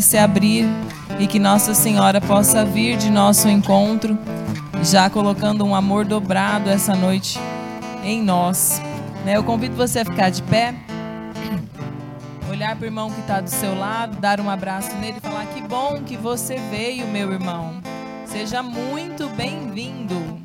possa se abrir e que Nossa Senhora possa vir de nosso encontro, já colocando um amor dobrado essa noite em nós. Né, eu convido você a ficar de pé, olhar para o irmão que está do seu lado, dar um abraço nele e falar: Que bom que você veio, meu irmão. Seja muito bem-vindo.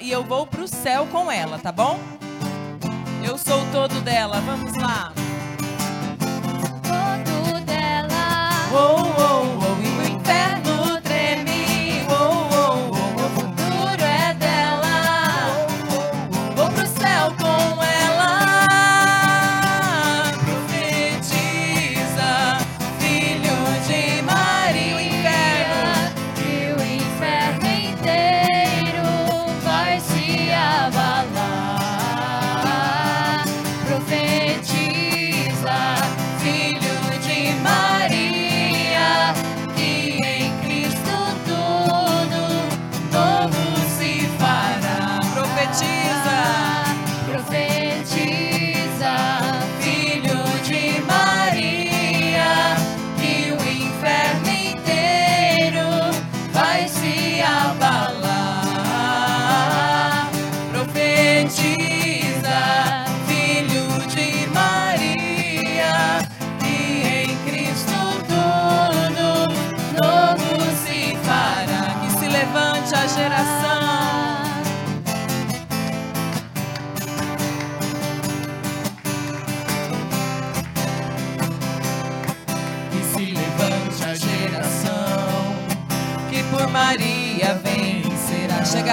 e eu vou pro céu com ela, tá bom? Eu sou todo dela, vamos lá. Todo dela. Oh.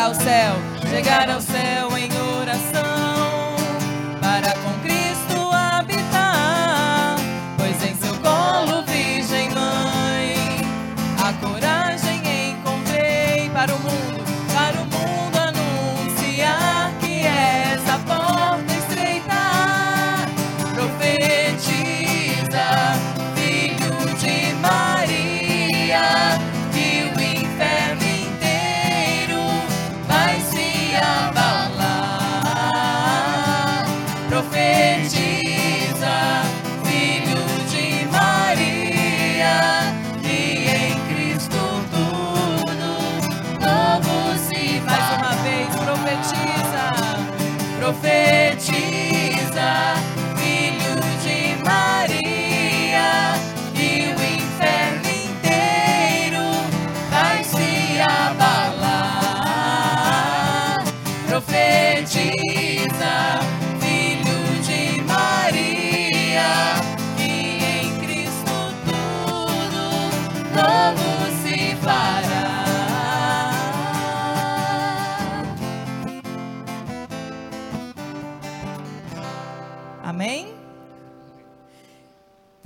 ao céu, chegar ao céu.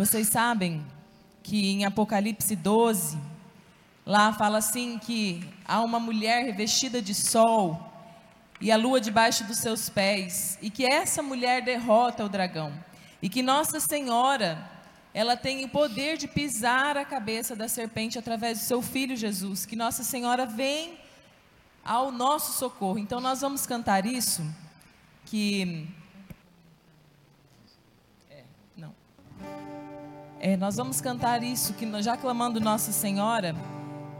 Vocês sabem que em Apocalipse 12, lá fala assim que há uma mulher revestida de sol e a lua debaixo dos seus pés, e que essa mulher derrota o dragão, e que Nossa Senhora, ela tem o poder de pisar a cabeça da serpente através do seu filho Jesus, que Nossa Senhora vem ao nosso socorro. Então nós vamos cantar isso que É, nós vamos cantar isso que já clamando Nossa Senhora,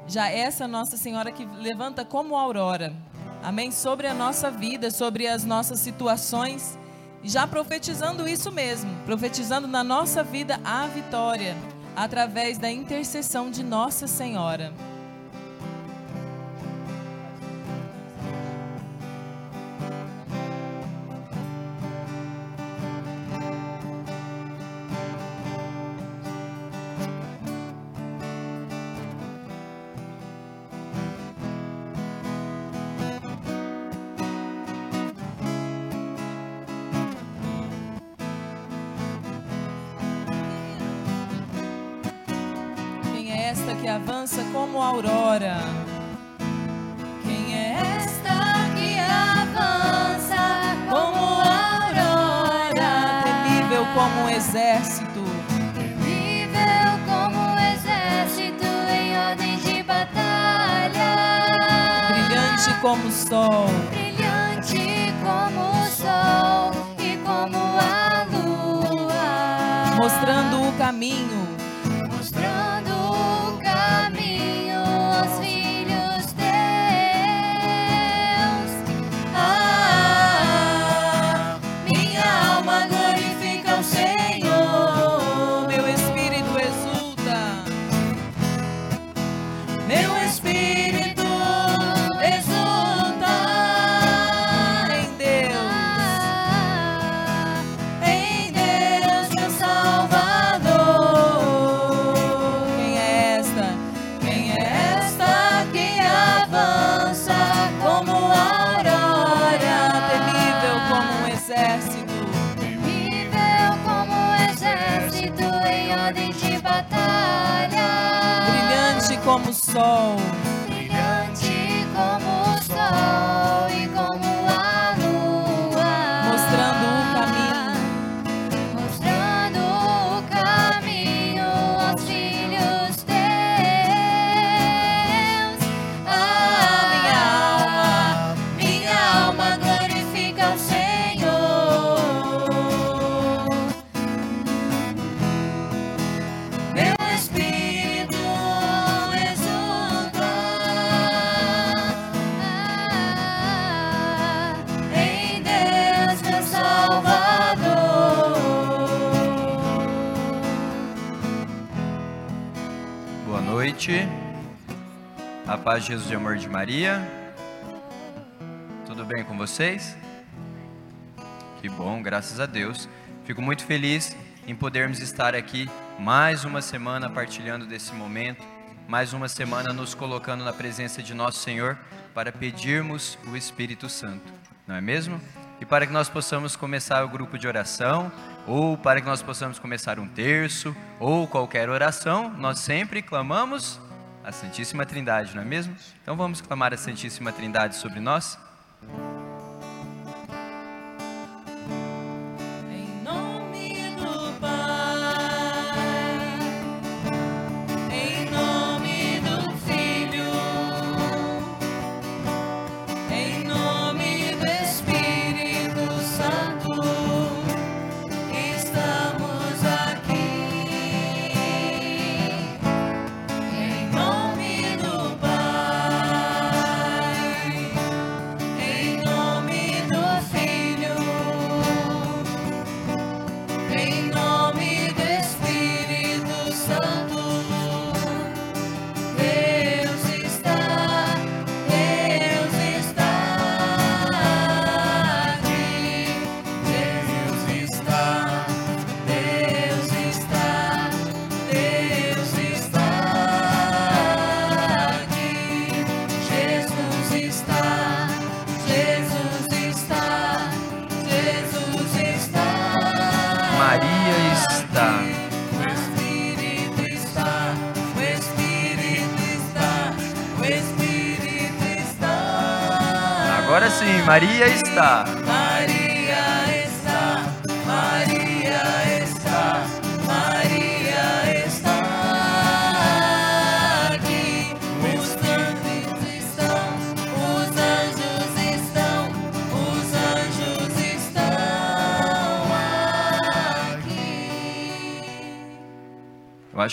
já essa Nossa Senhora que levanta como aurora. Amém? Sobre a nossa vida, sobre as nossas situações, já profetizando isso mesmo, profetizando na nossa vida a vitória através da intercessão de Nossa Senhora. Brilhante como noite. A paz de Jesus e amor de Maria. Tudo bem com vocês? Que bom, graças a Deus. Fico muito feliz em podermos estar aqui mais uma semana partilhando desse momento, mais uma semana nos colocando na presença de nosso Senhor para pedirmos o Espírito Santo, não é mesmo? E para que nós possamos começar o grupo de oração, ou para que nós possamos começar um terço, ou qualquer oração, nós sempre clamamos a Santíssima Trindade, não é mesmo? Então vamos clamar a Santíssima Trindade sobre nós?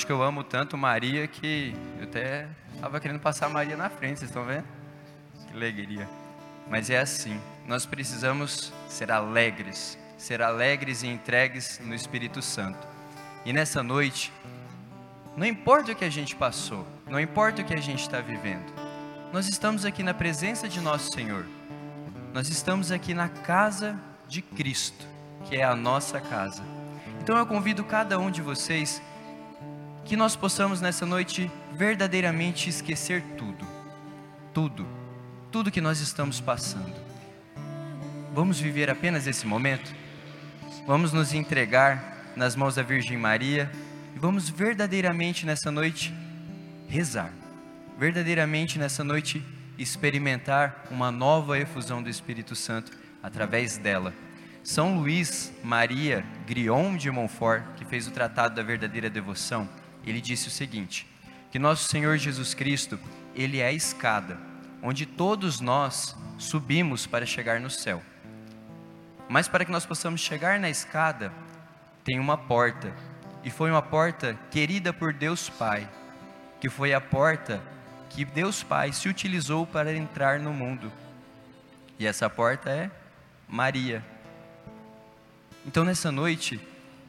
Acho que eu amo tanto Maria que eu até estava querendo passar Maria na frente, vocês estão vendo? Que alegria. Mas é assim, nós precisamos ser alegres, ser alegres e entregues no Espírito Santo. E nessa noite, não importa o que a gente passou, não importa o que a gente está vivendo, nós estamos aqui na presença de nosso Senhor, nós estamos aqui na casa de Cristo, que é a nossa casa. Então eu convido cada um de vocês que nós possamos nessa noite verdadeiramente esquecer tudo, tudo, tudo que nós estamos passando. Vamos viver apenas esse momento? Vamos nos entregar nas mãos da Virgem Maria e vamos verdadeiramente nessa noite rezar, verdadeiramente nessa noite experimentar uma nova efusão do Espírito Santo através dela. São Luís Maria Grion de Montfort, que fez o Tratado da Verdadeira Devoção, ele disse o seguinte: que nosso Senhor Jesus Cristo, ele é a escada onde todos nós subimos para chegar no céu. Mas para que nós possamos chegar na escada, tem uma porta, e foi uma porta querida por Deus Pai, que foi a porta que Deus Pai se utilizou para entrar no mundo. E essa porta é Maria. Então nessa noite,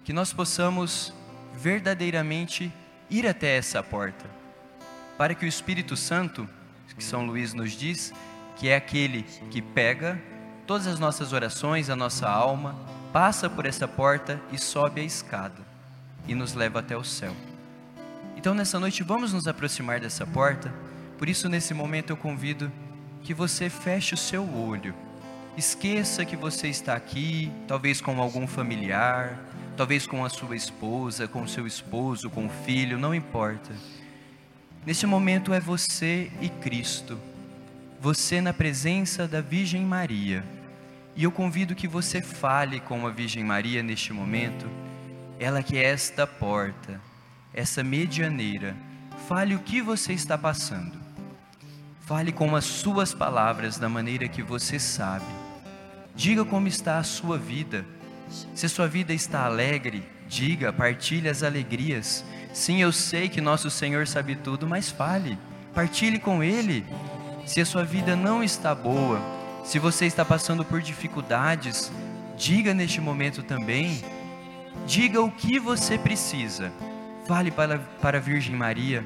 que nós possamos verdadeiramente ir até essa porta, para que o Espírito Santo, que São Luís nos diz, que é aquele que pega todas as nossas orações, a nossa alma, passa por essa porta e sobe a escada e nos leva até o céu. Então nessa noite vamos nos aproximar dessa porta, por isso nesse momento eu convido que você feche o seu olho. Esqueça que você está aqui, talvez com algum familiar, talvez com a sua esposa, com o seu esposo, com o filho, não importa. Neste momento é você e Cristo, você na presença da Virgem Maria. E eu convido que você fale com a Virgem Maria neste momento, ela que é esta porta, essa medianeira. Fale o que você está passando. Fale com as suas palavras da maneira que você sabe. Diga como está a sua vida. Se sua vida está alegre, diga, partilhe as alegrias. Sim, eu sei que nosso Senhor sabe tudo, mas fale, partilhe com Ele. Se a sua vida não está boa, se você está passando por dificuldades, diga neste momento também. Diga o que você precisa. Fale para, para a Virgem Maria,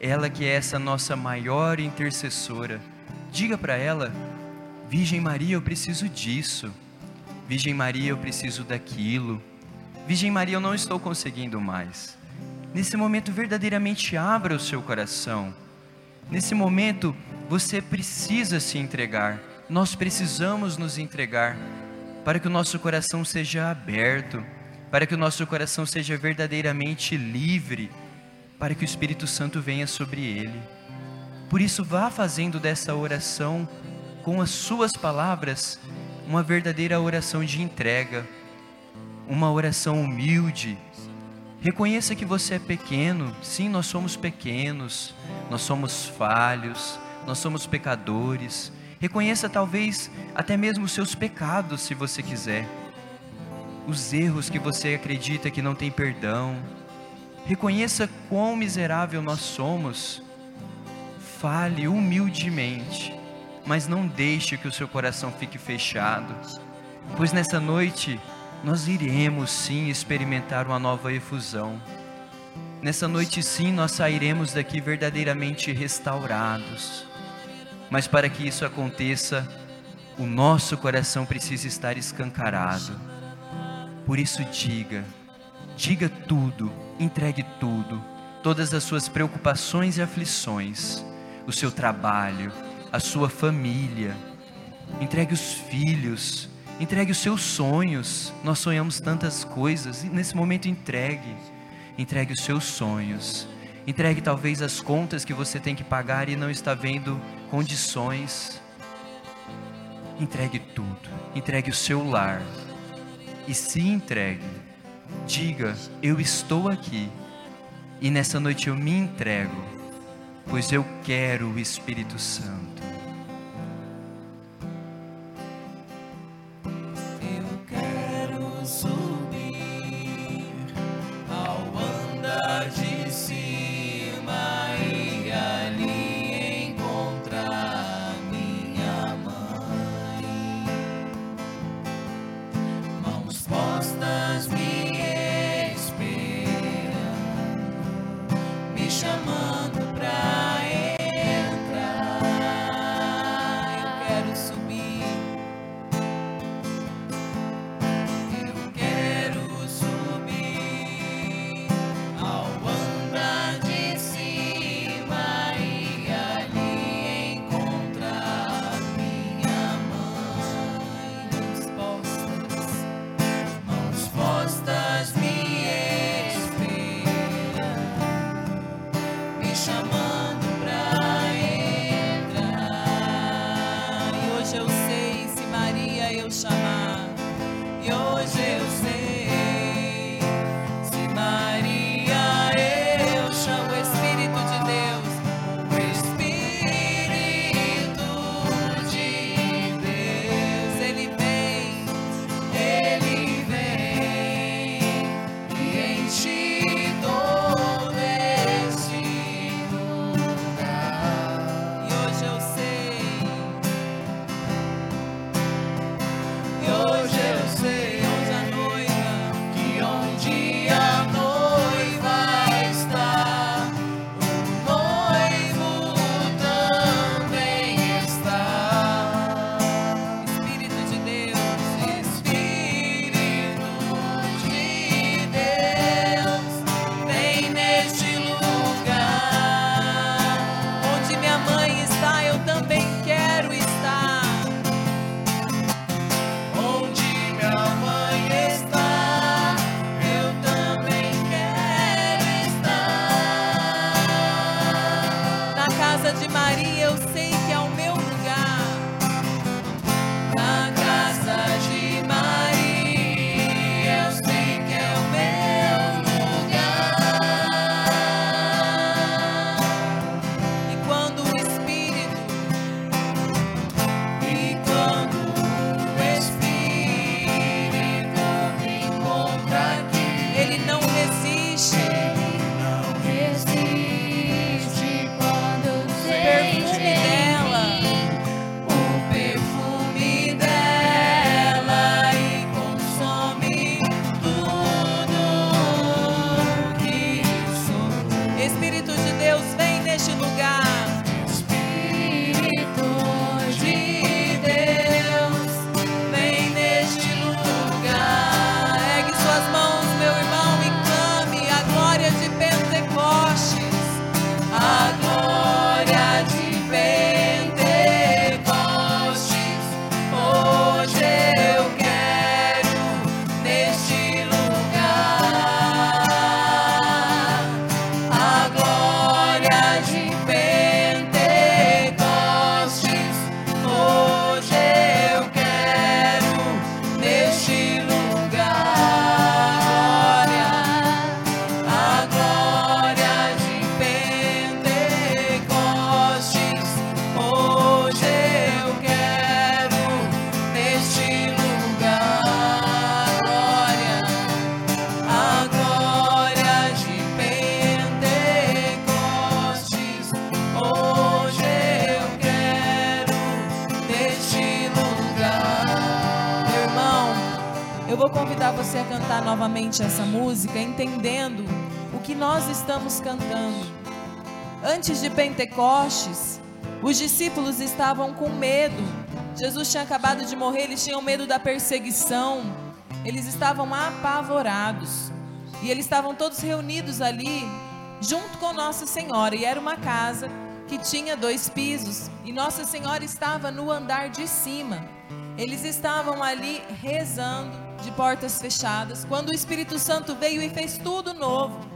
ela que é essa nossa maior intercessora. Diga para ela: Virgem Maria, eu preciso disso. Virgem Maria, eu preciso daquilo. Virgem Maria, eu não estou conseguindo mais. Nesse momento, verdadeiramente abra o seu coração. Nesse momento, você precisa se entregar. Nós precisamos nos entregar para que o nosso coração seja aberto, para que o nosso coração seja verdadeiramente livre, para que o Espírito Santo venha sobre ele. Por isso, vá fazendo dessa oração com as suas palavras uma verdadeira oração de entrega, uma oração humilde. Reconheça que você é pequeno, sim, nós somos pequenos, nós somos falhos, nós somos pecadores. Reconheça talvez até mesmo os seus pecados, se você quiser, os erros que você acredita que não tem perdão. Reconheça quão miserável nós somos. Fale humildemente mas não deixe que o seu coração fique fechado, pois nessa noite nós iremos sim experimentar uma nova efusão. Nessa noite sim nós sairemos daqui verdadeiramente restaurados. Mas para que isso aconteça, o nosso coração precisa estar escancarado. Por isso diga, diga tudo, entregue tudo, todas as suas preocupações e aflições, o seu trabalho, a sua família, entregue os filhos, entregue os seus sonhos. Nós sonhamos tantas coisas, e nesse momento entregue. Entregue os seus sonhos, entregue talvez as contas que você tem que pagar e não está vendo condições. Entregue tudo, entregue o seu lar e se entregue. Diga: Eu estou aqui e nessa noite eu me entrego, pois eu quero o Espírito Santo. estamos cantando. Antes de Pentecostes, os discípulos estavam com medo. Jesus tinha acabado de morrer, eles tinham medo da perseguição. Eles estavam apavorados. E eles estavam todos reunidos ali, junto com Nossa Senhora. E era uma casa que tinha dois pisos. E Nossa Senhora estava no andar de cima. Eles estavam ali rezando, de portas fechadas, quando o Espírito Santo veio e fez tudo novo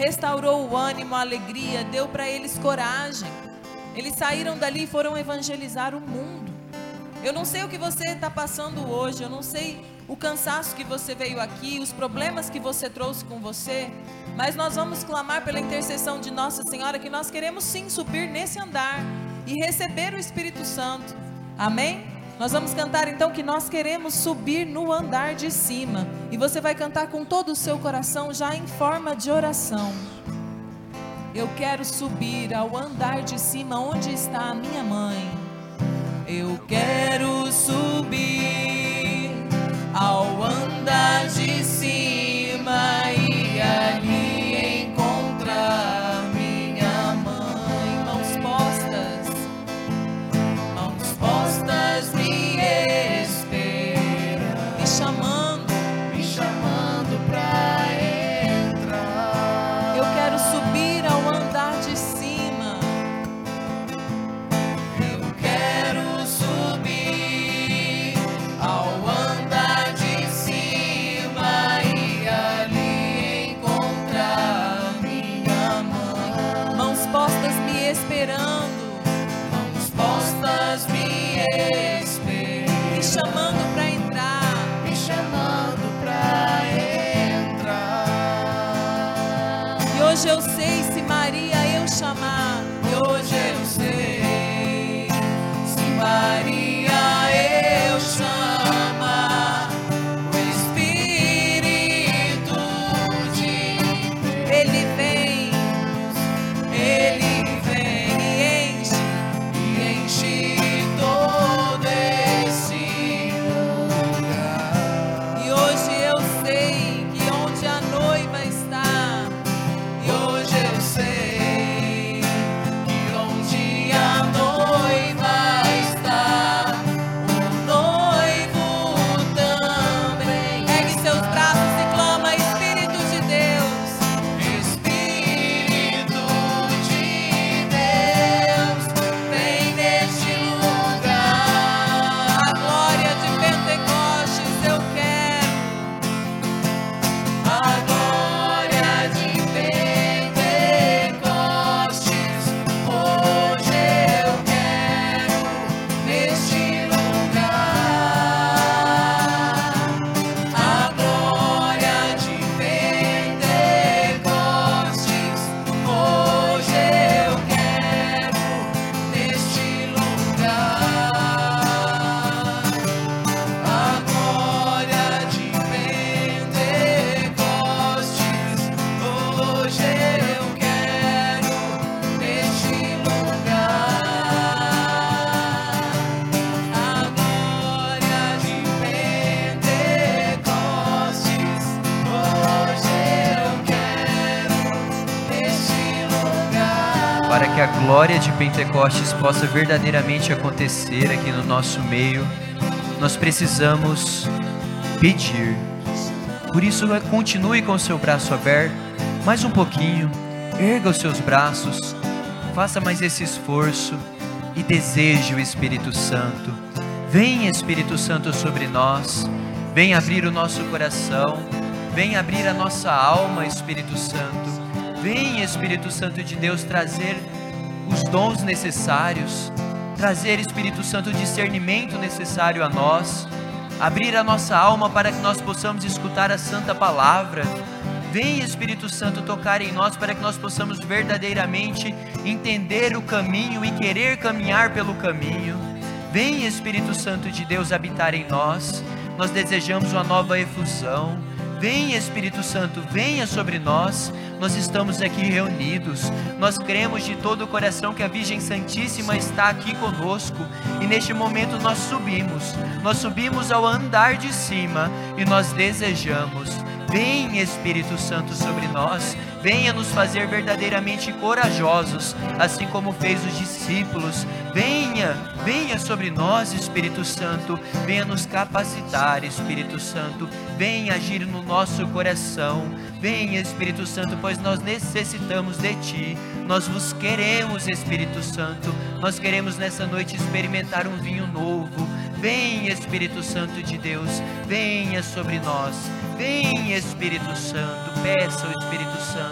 restaurou o ânimo, a alegria, deu para eles coragem. Eles saíram dali e foram evangelizar o mundo. Eu não sei o que você está passando hoje, eu não sei o cansaço que você veio aqui, os problemas que você trouxe com você, mas nós vamos clamar pela intercessão de Nossa Senhora que nós queremos sim subir nesse andar e receber o Espírito Santo. Amém? Nós vamos cantar então que nós queremos subir no andar de cima. E você vai cantar com todo o seu coração, já em forma de oração. Eu quero subir ao andar de cima, onde está a minha mãe. Eu quero subir Para que a glória de Pentecostes possa verdadeiramente acontecer aqui no nosso meio, nós precisamos pedir. Por isso, continue com o seu braço aberto, mais um pouquinho, erga os seus braços, faça mais esse esforço e deseje o Espírito Santo. Vem, Espírito Santo, sobre nós, vem abrir o nosso coração, vem abrir a nossa alma, Espírito Santo. Vem, Espírito Santo de Deus, trazer os dons necessários, trazer, Espírito Santo, o discernimento necessário a nós, abrir a nossa alma para que nós possamos escutar a Santa Palavra. Vem, Espírito Santo, tocar em nós para que nós possamos verdadeiramente entender o caminho e querer caminhar pelo caminho. Vem, Espírito Santo de Deus, habitar em nós. Nós desejamos uma nova efusão. Vem, Espírito Santo, venha sobre nós. Nós estamos aqui reunidos. Nós cremos de todo o coração que a Virgem Santíssima está aqui conosco. E neste momento nós subimos. Nós subimos ao andar de cima e nós desejamos. Vem, Espírito Santo, sobre nós. Venha nos fazer verdadeiramente corajosos, assim como fez os discípulos. Venha, venha sobre nós, Espírito Santo. Venha nos capacitar, Espírito Santo. Venha agir no nosso coração. Venha, Espírito Santo, pois nós necessitamos de Ti. Nós vos queremos, Espírito Santo. Nós queremos nessa noite experimentar um vinho novo. Vem, Espírito Santo de Deus, venha sobre nós. Vem, Espírito Santo, peça ao Espírito Santo,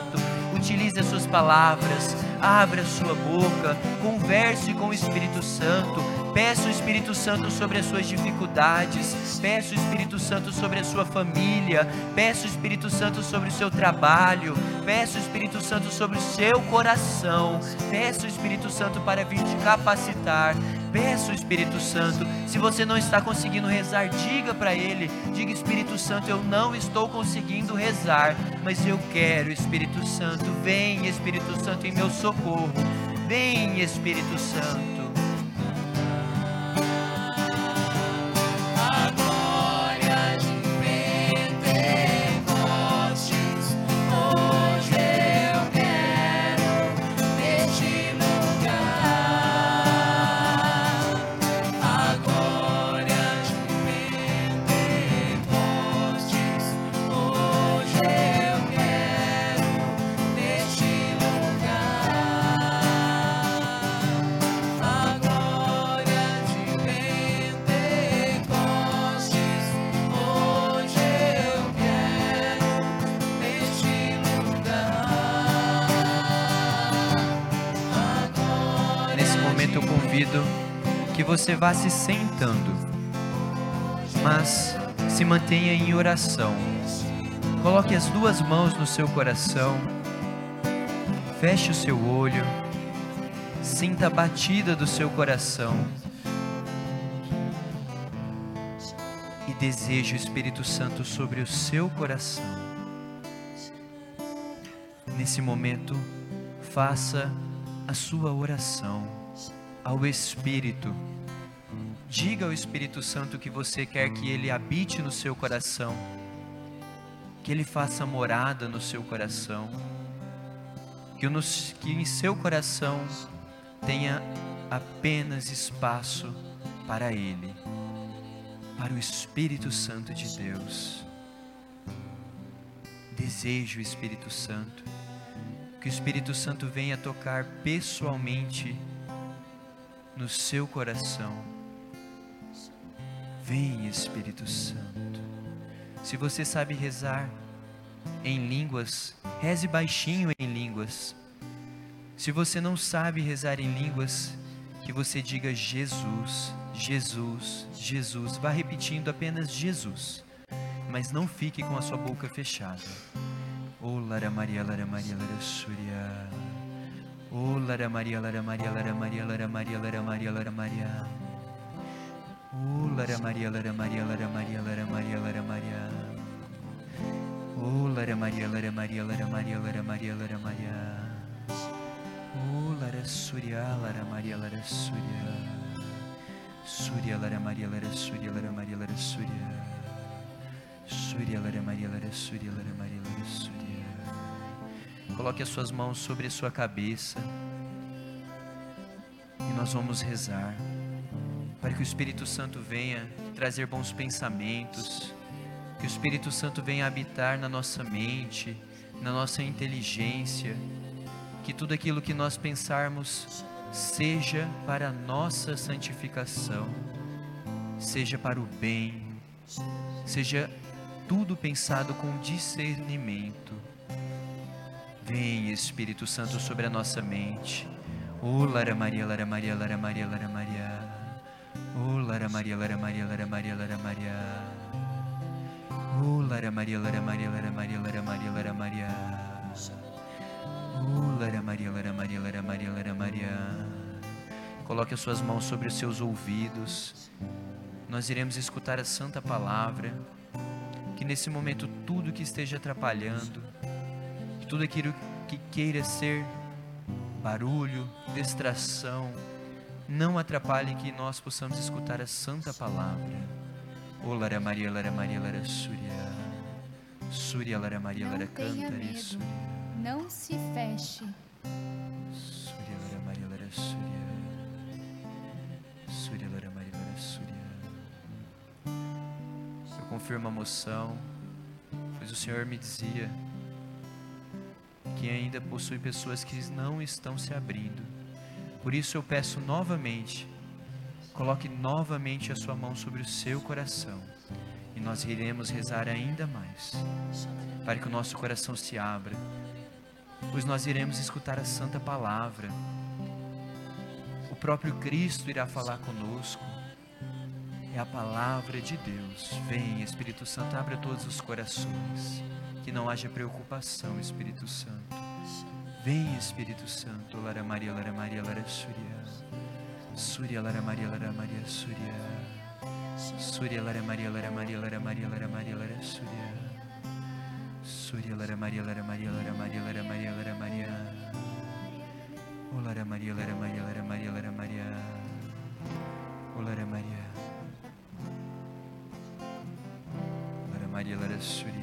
utilize as suas palavras, abra sua boca, converse com o Espírito Santo, Peça o Espírito Santo sobre as suas dificuldades. Peça o Espírito Santo sobre a sua família. Peça o Espírito Santo sobre o seu trabalho. Peça o Espírito Santo sobre o seu coração. Peça o Espírito Santo para vir te capacitar. Peça o Espírito Santo. Se você não está conseguindo rezar, diga para Ele: diga, Espírito Santo, eu não estou conseguindo rezar, mas eu quero, Espírito Santo. Vem, Espírito Santo, em meu socorro. Vem, Espírito Santo. Nesse momento eu convido que você vá se sentando, mas se mantenha em oração. Coloque as duas mãos no seu coração, feche o seu olho, sinta a batida do seu coração e deseje o Espírito Santo sobre o seu coração. Nesse momento, faça a sua oração ao Espírito. Diga ao Espírito Santo que você quer que ele habite no seu coração, que ele faça morada no seu coração, que, o nos- que em seu coração tenha apenas espaço para ele, para o Espírito Santo de Deus. Desejo o Espírito Santo, que o Espírito Santo venha tocar pessoalmente no seu coração. Vem, Espírito Santo. Se você sabe rezar em línguas, reze baixinho em línguas. Se você não sabe rezar em línguas, que você diga Jesus, Jesus, Jesus. Vá repetindo apenas Jesus, mas não fique com a sua boca fechada. Oh, Lara Maria, Lara Maria, Lara Surya. Oh, Lara Maria, Lara Maria, Lara Maria, Lara Maria, Lara Maria, Lara Maria. Oh, Lara Maria, Lara Maria, Lara Maria, Lara Maria, Lara Maria. Oh, Lara Maria, Lara Maria, Lara Maria, Lara Maria, Lara Maria. Oh, Lara Surya, Lara Maria, Lara Surya. Surya, Lara Maria, Lara Surya, Lara Maria, Lara Surya. Surya, Lara Maria, Lara Surya, Lara Maria, Lara Surya. Coloque as suas mãos sobre a sua cabeça. E nós vamos rezar para que o Espírito Santo venha trazer bons pensamentos, que o Espírito Santo venha habitar na nossa mente, na nossa inteligência, que tudo aquilo que nós pensarmos seja para a nossa santificação, seja para o bem, seja tudo pensado com discernimento. Vem Espírito Santo sobre a nossa mente. Oh, Lara Maria, Lara Maria, Lara Maria, Lara Maria. Oh, Lara Maria, Lara Maria, Lara Maria, Lara Maria. Oh, Lara Maria, Lara Maria, Lara Maria, Lara Maria, Lara Maria. Oh, Lara Maria, Lara Maria, Lara Maria, Lara Maria. Coloque as suas mãos sobre os seus ouvidos. Nós iremos escutar a santa palavra. Que nesse momento tudo que esteja atrapalhando, tudo aquilo que queira ser barulho, distração, não atrapalhe que nós possamos escutar a santa palavra. Oh, Lara Maria, Lara Maria, Lara Surya. Surya, Lara Maria, Não Lara medo. Surya. Não se feche. Surya, Lara Maria, Lara Surya. Surya, Lara Maria, Lara Surya. Eu confirmo a moção, pois o Senhor me dizia que ainda possui pessoas que não estão se abrindo. Por isso eu peço novamente, coloque novamente a sua mão sobre o seu coração e nós iremos rezar ainda mais, para que o nosso coração se abra, pois nós iremos escutar a santa palavra. O próprio Cristo irá falar conosco. É a palavra de Deus. Vem, Espírito Santo, abra todos os corações. Que não haja preocupação, Espírito Santo. Vem, Espírito Santo. Lara Maria, Lara Maria, Lara Surya. Surya, Lara Maria, Lara Maria, Surya. Surya, Lara Maria, Lara Maria, Lara Maria, Lara Maria, Lara Surya. Surya, Lara Maria, Lara Maria, Lara Maria, Lara Maria, Lara Maria. Oh, Lara Maria, Lara Maria, Lara Maria, Lara Maria. Oh, Lara Maria. Lara Maria, Lara Surya.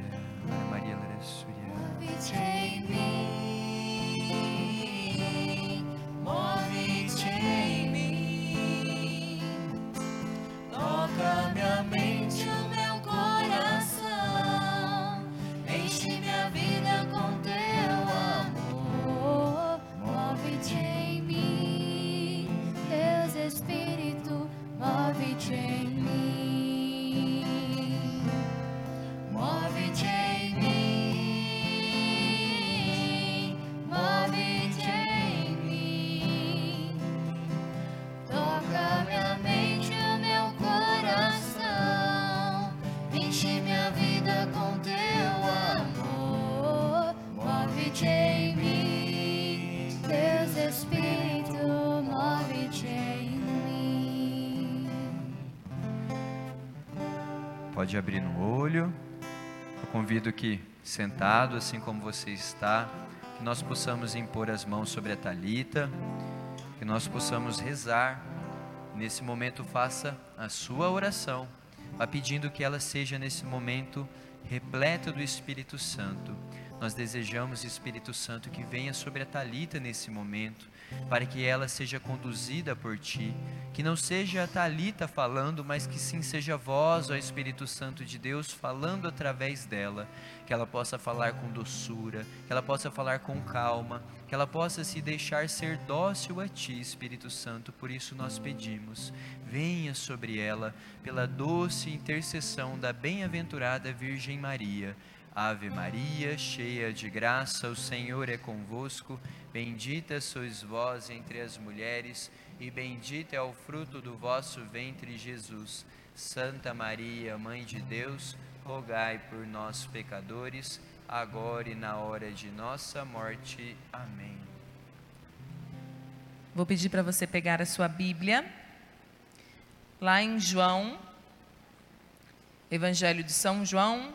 Pode abrir no olho. Eu convido que, sentado, assim como você está, que nós possamos impor as mãos sobre a talita, que nós possamos rezar. Nesse momento, faça a sua oração, vá pedindo que ela seja nesse momento repleta do Espírito Santo. Nós desejamos, Espírito Santo, que venha sobre a talita nesse momento, para que ela seja conduzida por ti, que não seja a talita falando, mas que sim seja voz, ó Espírito Santo de Deus, falando através dela, que ela possa falar com doçura, que ela possa falar com calma, que ela possa se deixar ser dócil a ti, Espírito Santo. Por isso nós pedimos, venha sobre ela pela doce intercessão da bem-aventurada Virgem Maria. Ave Maria, cheia de graça, o Senhor é convosco. Bendita sois vós entre as mulheres, e bendito é o fruto do vosso ventre, Jesus. Santa Maria, Mãe de Deus, rogai por nós, pecadores, agora e na hora de nossa morte. Amém. Vou pedir para você pegar a sua Bíblia, lá em João, Evangelho de São João,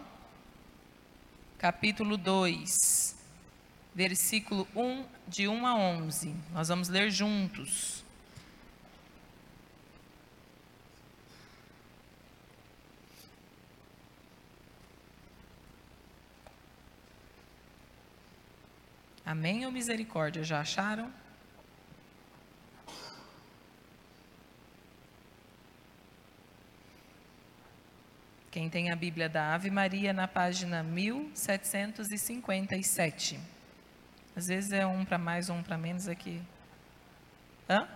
capítulo 2, versículo 1, de 1 a 11. Nós vamos ler juntos. Amém ou misericórdia? Já acharam? Quem tem a Bíblia da Ave Maria na página 1757. Às vezes é um para mais um para menos aqui. Hã?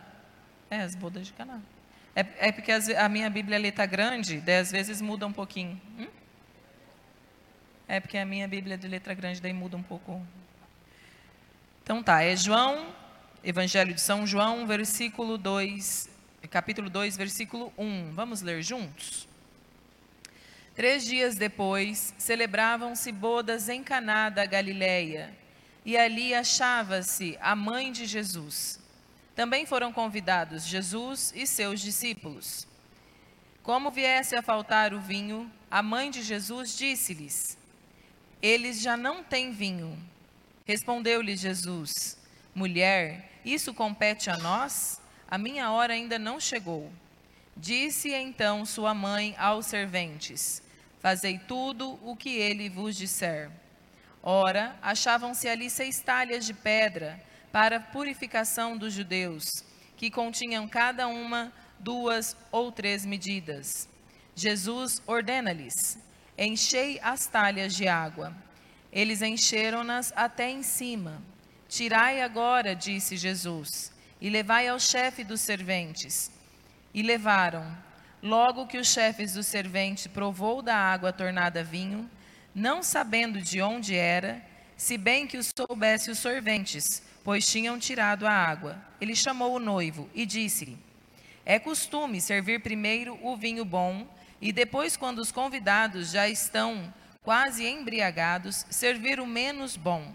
É, as bodas de Caná. É, é porque as, a minha Bíblia é letra grande, daí às vezes muda um pouquinho. Hum? É porque a minha Bíblia é de letra grande, daí muda um pouco. Então tá, é João, Evangelho de São João, versículo 2, capítulo 2, versículo 1. Vamos ler juntos? Três dias depois, celebravam-se bodas em Caná da Galileia, e ali achava-se a mãe de Jesus. Também foram convidados Jesus e seus discípulos. Como viesse a faltar o vinho, a mãe de Jesus disse-lhes: Eles já não têm vinho. Respondeu-lhe Jesus: Mulher, isso compete a nós? A minha hora ainda não chegou. Disse então sua mãe aos serventes: Fazei tudo o que ele vos disser. Ora, achavam-se ali seis talhas de pedra para purificação dos judeus, que continham cada uma duas ou três medidas. Jesus ordena-lhes: Enchei as talhas de água. Eles encheram-nas até em cima. Tirai agora, disse Jesus, e levai ao chefe dos serventes. E levaram. Logo que o chefe dos serventes provou da água tornada vinho, não sabendo de onde era, se bem que o soubesse os sorventes, pois tinham tirado a água. Ele chamou o noivo e disse-lhe: É costume servir primeiro o vinho bom, e depois, quando os convidados já estão quase embriagados, servir o menos bom.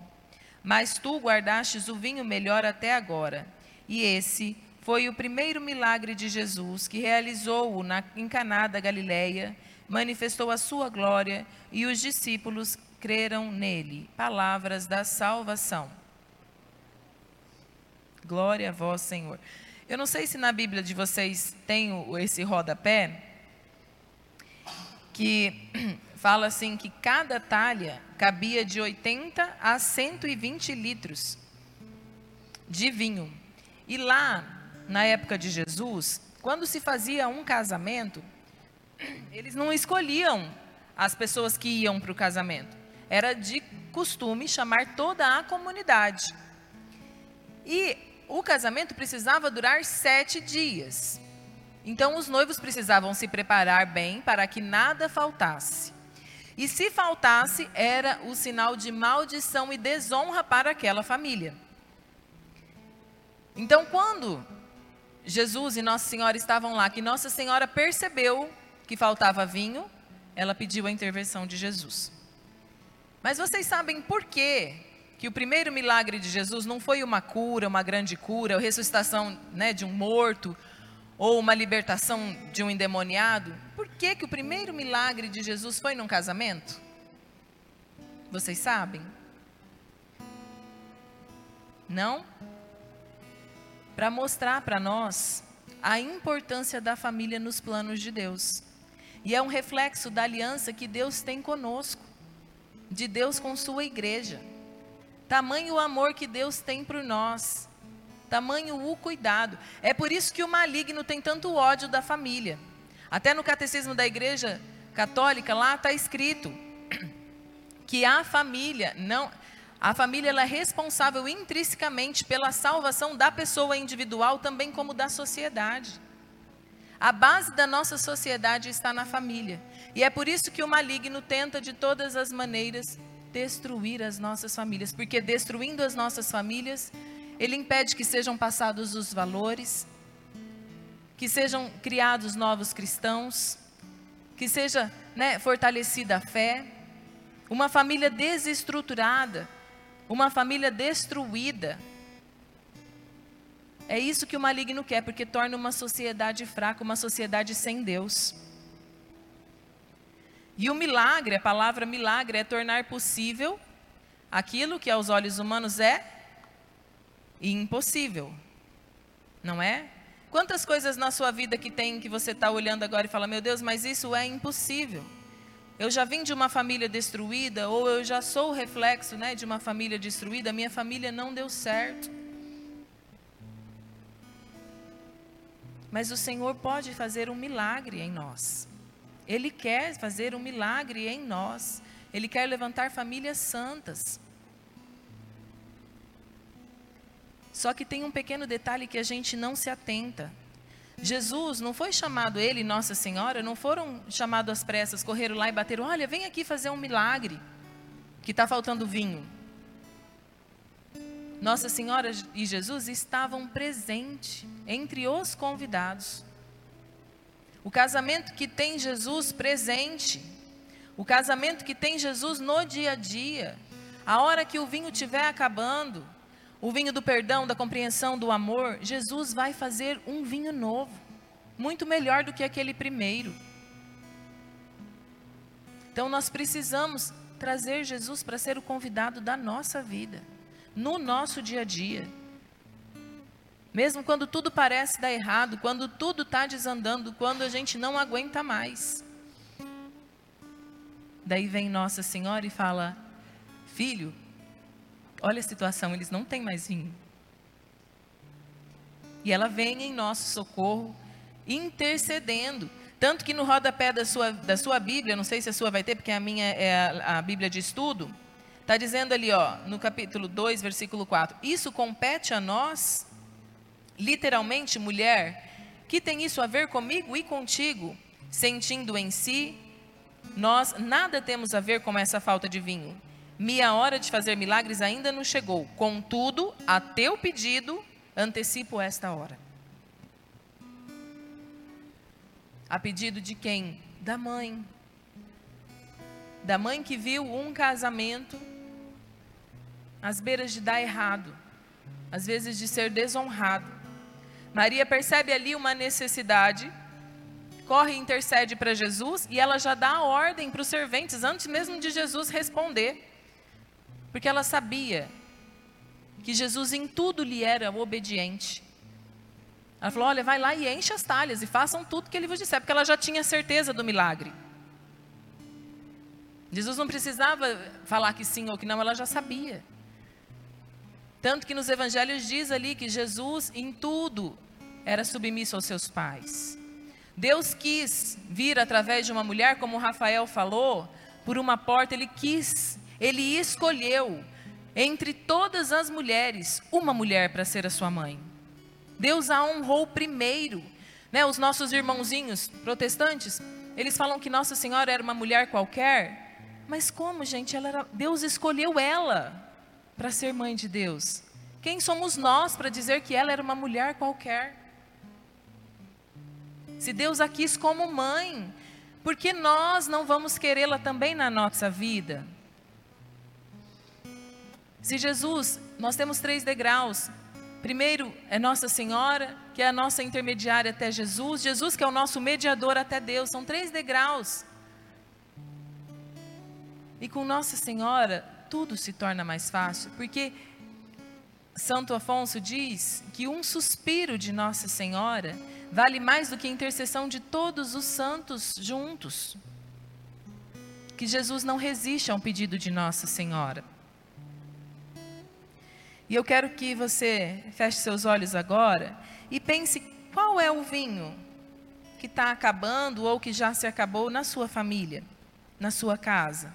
Mas tu guardastes o vinho melhor até agora. E esse foi o primeiro milagre de Jesus que realizou-o em Caná da Galileia, manifestou a sua glória e os discípulos creram nele. Palavras da salvação. Glória a vós, Senhor. Eu não sei se na Bíblia de vocês tem esse rodapé, que fala assim que cada talha cabia de 80 a 120 litros de vinho. E lá, na época de Jesus, quando se fazia um casamento, eles não escolhiam as pessoas que iam para o casamento era de costume chamar toda a comunidade. E o casamento precisava durar sete dias. Então os noivos precisavam se preparar bem para que nada faltasse. E se faltasse, era o sinal de maldição e desonra para aquela família. Então, quando Jesus e Nossa Senhora estavam lá, que Nossa Senhora percebeu que faltava vinho, ela pediu a intervenção de Jesus. Mas vocês sabem por quê? Que o primeiro milagre de Jesus não foi uma cura, uma grande cura, a ressuscitação né, de um morto, ou uma libertação de um endemoniado. Por que, que o primeiro milagre de Jesus foi num casamento? Vocês sabem? Não? Para mostrar para nós a importância da família nos planos de Deus. E é um reflexo da aliança que Deus tem conosco de Deus com sua igreja. Tamanho o amor que Deus tem por nós. Tamanho o cuidado. É por isso que o maligno tem tanto ódio da família. Até no catecismo da igreja católica, lá está escrito que a família não. A família é responsável intrinsecamente pela salvação da pessoa individual, também como da sociedade. A base da nossa sociedade está na família. E é por isso que o maligno tenta de todas as maneiras destruir as nossas famílias, porque destruindo as nossas famílias, ele impede que sejam passados os valores, que sejam criados novos cristãos, que seja né, fortalecida a fé. Uma família desestruturada, uma família destruída, é isso que o maligno quer, porque torna uma sociedade fraca, uma sociedade sem Deus. E o milagre, a palavra milagre, é tornar possível aquilo que aos olhos humanos é impossível. Não é? Quantas coisas na sua vida que tem que você está olhando agora e fala, meu Deus, mas isso é impossível. Eu já vim de uma família destruída, ou eu já sou o reflexo né, de uma família destruída, minha família não deu certo. Mas o Senhor pode fazer um milagre em nós. Ele quer fazer um milagre em nós. Ele quer levantar famílias santas. Só que tem um pequeno detalhe que a gente não se atenta. Jesus não foi chamado, ele e Nossa Senhora, não foram chamados às pressas, correram lá e bateram: olha, vem aqui fazer um milagre, que está faltando vinho. Nossa Senhora e Jesus estavam presentes entre os convidados. O casamento que tem Jesus presente, o casamento que tem Jesus no dia a dia, a hora que o vinho estiver acabando, o vinho do perdão, da compreensão, do amor, Jesus vai fazer um vinho novo, muito melhor do que aquele primeiro. Então nós precisamos trazer Jesus para ser o convidado da nossa vida no nosso dia a dia. Mesmo quando tudo parece dar errado, quando tudo está desandando, quando a gente não aguenta mais. Daí vem Nossa Senhora e fala: Filho, olha a situação, eles não têm mais vinho. E ela vem em nosso socorro, intercedendo. Tanto que no rodapé da sua, da sua Bíblia, não sei se a sua vai ter, porque a minha é a, a Bíblia de estudo, Está dizendo ali, ó, no capítulo 2, versículo 4: Isso compete a nós, literalmente, mulher, que tem isso a ver comigo e contigo, sentindo em si, nós nada temos a ver com essa falta de vinho. Minha hora de fazer milagres ainda não chegou. Contudo, a teu pedido, antecipo esta hora. A pedido de quem? Da mãe. Da mãe que viu um casamento às beiras de dar errado, às vezes de ser desonrado. Maria percebe ali uma necessidade, corre e intercede para Jesus e ela já dá a ordem para os serventes antes mesmo de Jesus responder. Porque ela sabia que Jesus em tudo lhe era obediente. Ela falou: Olha, vai lá e enche as talhas e façam tudo que ele vos disser, porque ela já tinha certeza do milagre. Jesus não precisava falar que sim ou que não, ela já sabia. Tanto que nos evangelhos diz ali que Jesus em tudo era submisso aos seus pais. Deus quis vir através de uma mulher, como Rafael falou, por uma porta, ele quis, ele escolheu entre todas as mulheres uma mulher para ser a sua mãe. Deus a honrou primeiro. Né? Os nossos irmãozinhos protestantes, eles falam que Nossa Senhora era uma mulher qualquer, mas como, gente? Ela era, Deus escolheu ela para ser mãe de Deus? Quem somos nós para dizer que ela era uma mulher qualquer? Se Deus a quis como mãe, por que nós não vamos querê-la também na nossa vida? Se Jesus, nós temos três degraus. Primeiro é Nossa Senhora, que é a nossa intermediária até Jesus. Jesus, que é o nosso mediador até Deus. São três degraus. E com Nossa Senhora, tudo se torna mais fácil, porque Santo Afonso diz que um suspiro de Nossa Senhora vale mais do que a intercessão de todos os santos juntos. Que Jesus não resiste a um pedido de Nossa Senhora. E eu quero que você feche seus olhos agora e pense qual é o vinho que está acabando ou que já se acabou na sua família, na sua casa.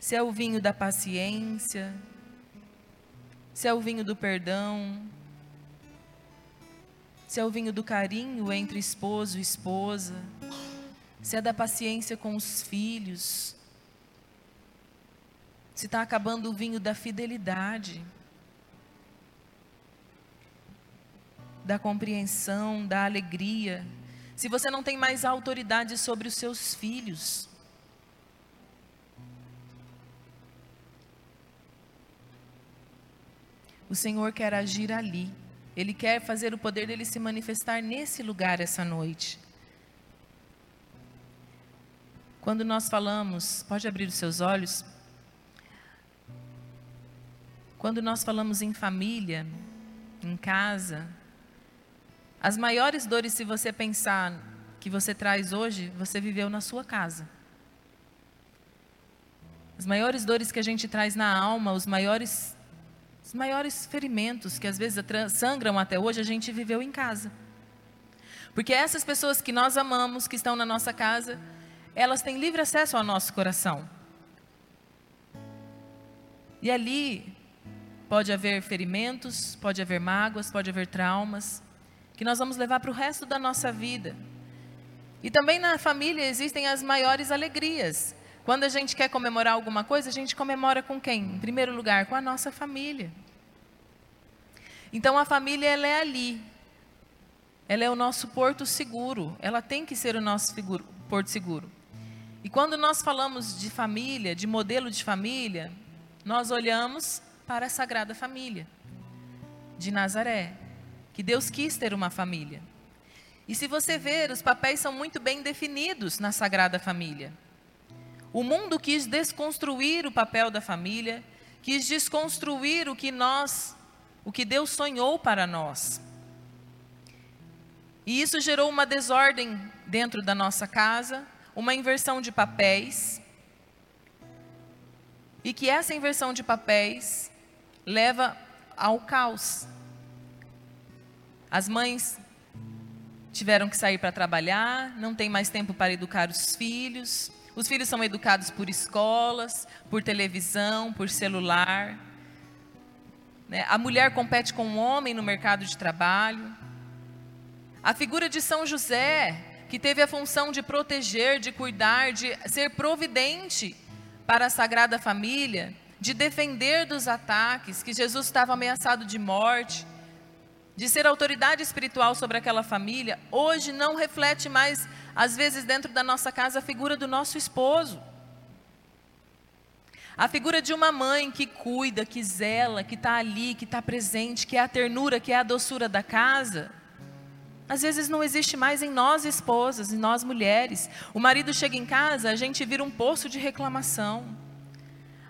Se é o vinho da paciência, se é o vinho do perdão, se é o vinho do carinho entre esposo e esposa, se é da paciência com os filhos, se está acabando o vinho da fidelidade, da compreensão, da alegria, se você não tem mais autoridade sobre os seus filhos, O Senhor quer agir ali. Ele quer fazer o poder dele se manifestar nesse lugar essa noite. Quando nós falamos, pode abrir os seus olhos. Quando nós falamos em família, em casa, as maiores dores, se você pensar que você traz hoje, você viveu na sua casa. As maiores dores que a gente traz na alma, os maiores os maiores ferimentos que às vezes sangram até hoje, a gente viveu em casa. Porque essas pessoas que nós amamos, que estão na nossa casa, elas têm livre acesso ao nosso coração. E ali pode haver ferimentos, pode haver mágoas, pode haver traumas, que nós vamos levar para o resto da nossa vida. E também na família existem as maiores alegrias. Quando a gente quer comemorar alguma coisa, a gente comemora com quem? Em primeiro lugar, com a nossa família. Então a família ela é ali. Ela é o nosso porto seguro. Ela tem que ser o nosso seguro, porto seguro. E quando nós falamos de família, de modelo de família, nós olhamos para a Sagrada Família de Nazaré, que Deus quis ter uma família. E se você ver, os papéis são muito bem definidos na Sagrada Família. O mundo quis desconstruir o papel da família, quis desconstruir o que nós, o que Deus sonhou para nós. E isso gerou uma desordem dentro da nossa casa, uma inversão de papéis. E que essa inversão de papéis leva ao caos. As mães tiveram que sair para trabalhar, não tem mais tempo para educar os filhos, os filhos são educados por escolas, por televisão, por celular. Né? A mulher compete com o homem no mercado de trabalho. A figura de São José, que teve a função de proteger, de cuidar, de ser providente para a Sagrada Família, de defender dos ataques, que Jesus estava ameaçado de morte, de ser autoridade espiritual sobre aquela família, hoje não reflete mais, às vezes, dentro da nossa casa, a figura do nosso esposo. A figura de uma mãe que cuida, que zela, que está ali, que está presente, que é a ternura, que é a doçura da casa. Às vezes não existe mais em nós esposas, em nós mulheres. O marido chega em casa, a gente vira um poço de reclamação.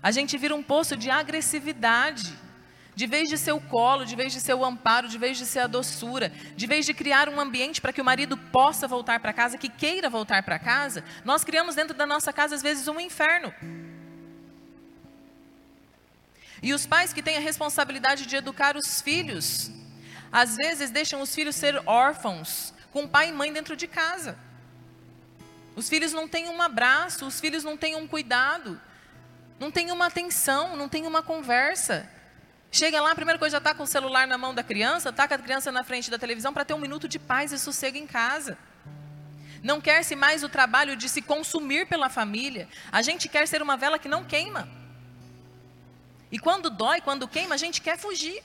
A gente vira um poço de agressividade. De vez de ser o colo, de vez de ser o amparo, de vez de ser a doçura, de vez de criar um ambiente para que o marido possa voltar para casa, que queira voltar para casa, nós criamos dentro da nossa casa às vezes um inferno. E os pais que têm a responsabilidade de educar os filhos, às vezes deixam os filhos ser órfãos, com pai e mãe dentro de casa. Os filhos não têm um abraço, os filhos não têm um cuidado, não têm uma atenção, não têm uma conversa. Chega lá, a primeira coisa já está com o celular na mão da criança, com a criança na frente da televisão para ter um minuto de paz e sossego em casa. Não quer-se mais o trabalho de se consumir pela família. A gente quer ser uma vela que não queima. E quando dói, quando queima, a gente quer fugir.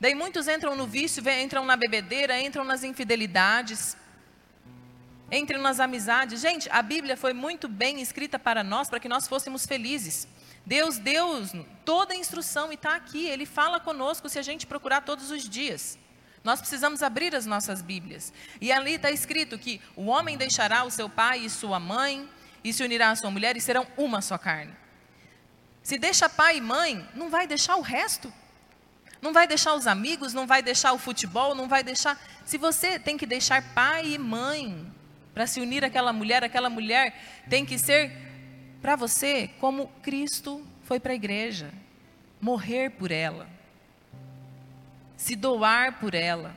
Daí muitos entram no vício, entram na bebedeira, entram nas infidelidades, entram nas amizades. Gente, a Bíblia foi muito bem escrita para nós, para que nós fôssemos felizes. Deus deu toda a instrução e está aqui. Ele fala conosco se a gente procurar todos os dias. Nós precisamos abrir as nossas Bíblias. E ali está escrito que o homem deixará o seu pai e sua mãe, e se unirá à sua mulher, e serão uma só carne. Se deixa pai e mãe, não vai deixar o resto. Não vai deixar os amigos, não vai deixar o futebol, não vai deixar. Se você tem que deixar pai e mãe para se unir àquela mulher, aquela mulher tem que ser para você como Cristo foi para a igreja morrer por ela, se doar por ela.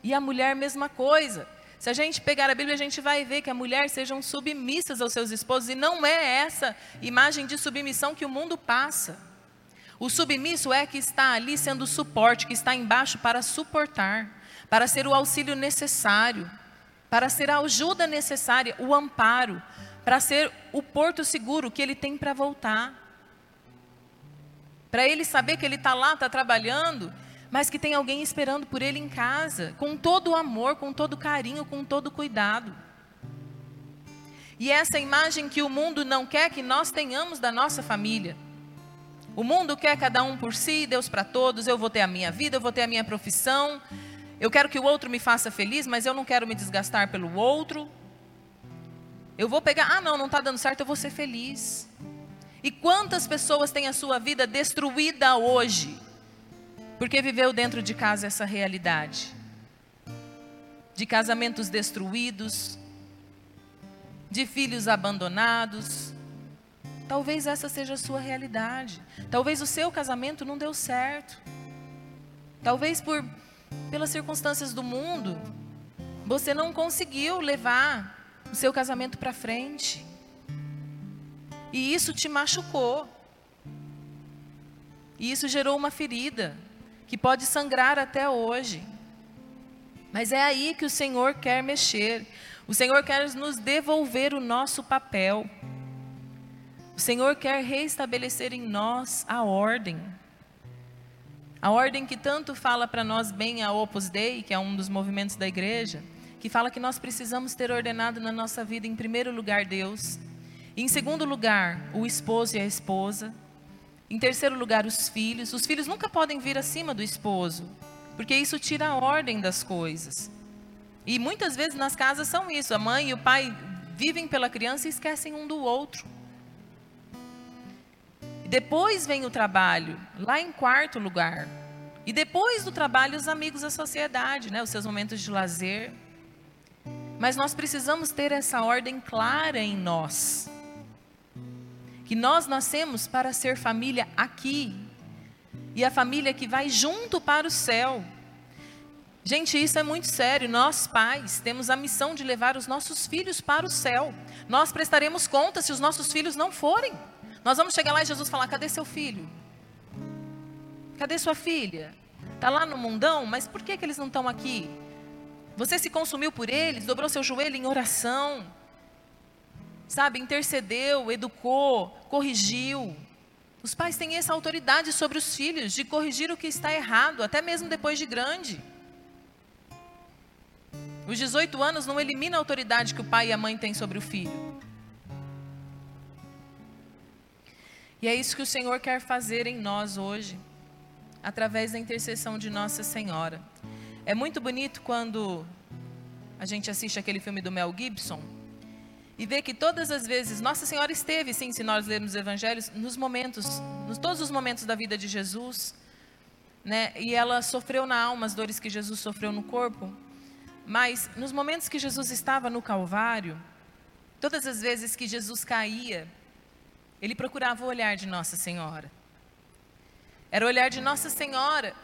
E a mulher, mesma coisa. Se a gente pegar a Bíblia, a gente vai ver que a mulher sejam submissas aos seus esposos, e não é essa imagem de submissão que o mundo passa. O submisso é que está ali sendo suporte, que está embaixo para suportar, para ser o auxílio necessário, para ser a ajuda necessária, o amparo, para ser o porto seguro que ele tem para voltar. Para ele saber que ele está lá, está trabalhando, mas que tem alguém esperando por ele em casa, com todo o amor, com todo o carinho, com todo o cuidado. E essa imagem que o mundo não quer que nós tenhamos da nossa família. O mundo quer cada um por si, Deus para todos. Eu vou ter a minha vida, eu vou ter a minha profissão. Eu quero que o outro me faça feliz, mas eu não quero me desgastar pelo outro. Eu vou pegar, ah, não, não está dando certo, eu vou ser feliz. E quantas pessoas têm a sua vida destruída hoje, porque viveu dentro de casa essa realidade? De casamentos destruídos, de filhos abandonados, Talvez essa seja a sua realidade. Talvez o seu casamento não deu certo. Talvez por pelas circunstâncias do mundo, você não conseguiu levar o seu casamento para frente. E isso te machucou. E isso gerou uma ferida que pode sangrar até hoje. Mas é aí que o Senhor quer mexer. O Senhor quer nos devolver o nosso papel. O Senhor quer reestabelecer em nós a ordem. A ordem que tanto fala para nós bem a Opus Dei, que é um dos movimentos da igreja, que fala que nós precisamos ter ordenado na nossa vida, em primeiro lugar, Deus. Em segundo lugar, o esposo e a esposa. Em terceiro lugar, os filhos. Os filhos nunca podem vir acima do esposo, porque isso tira a ordem das coisas. E muitas vezes nas casas são isso: a mãe e o pai vivem pela criança e esquecem um do outro. Depois vem o trabalho, lá em quarto lugar. E depois do trabalho, os amigos da sociedade, né? os seus momentos de lazer. Mas nós precisamos ter essa ordem clara em nós. Que nós nascemos para ser família aqui. E a família que vai junto para o céu. Gente, isso é muito sério. Nós, pais, temos a missão de levar os nossos filhos para o céu. Nós prestaremos conta se os nossos filhos não forem. Nós vamos chegar lá e Jesus falar: cadê seu filho? Cadê sua filha? Está lá no mundão, mas por que, que eles não estão aqui? Você se consumiu por eles, dobrou seu joelho em oração. sabe, intercedeu, educou, corrigiu. Os pais têm essa autoridade sobre os filhos de corrigir o que está errado, até mesmo depois de grande. Os 18 anos não elimina a autoridade que o pai e a mãe têm sobre o filho. E é isso que o Senhor quer fazer em nós hoje, através da intercessão de Nossa Senhora. É muito bonito quando a gente assiste aquele filme do Mel Gibson e vê que todas as vezes Nossa Senhora esteve, sim, se nós lermos os evangelhos, nos momentos, nos todos os momentos da vida de Jesus, né? E ela sofreu na alma as dores que Jesus sofreu no corpo, mas nos momentos que Jesus estava no Calvário, todas as vezes que Jesus caía, ele procurava o olhar de Nossa Senhora. Era o olhar de Nossa Senhora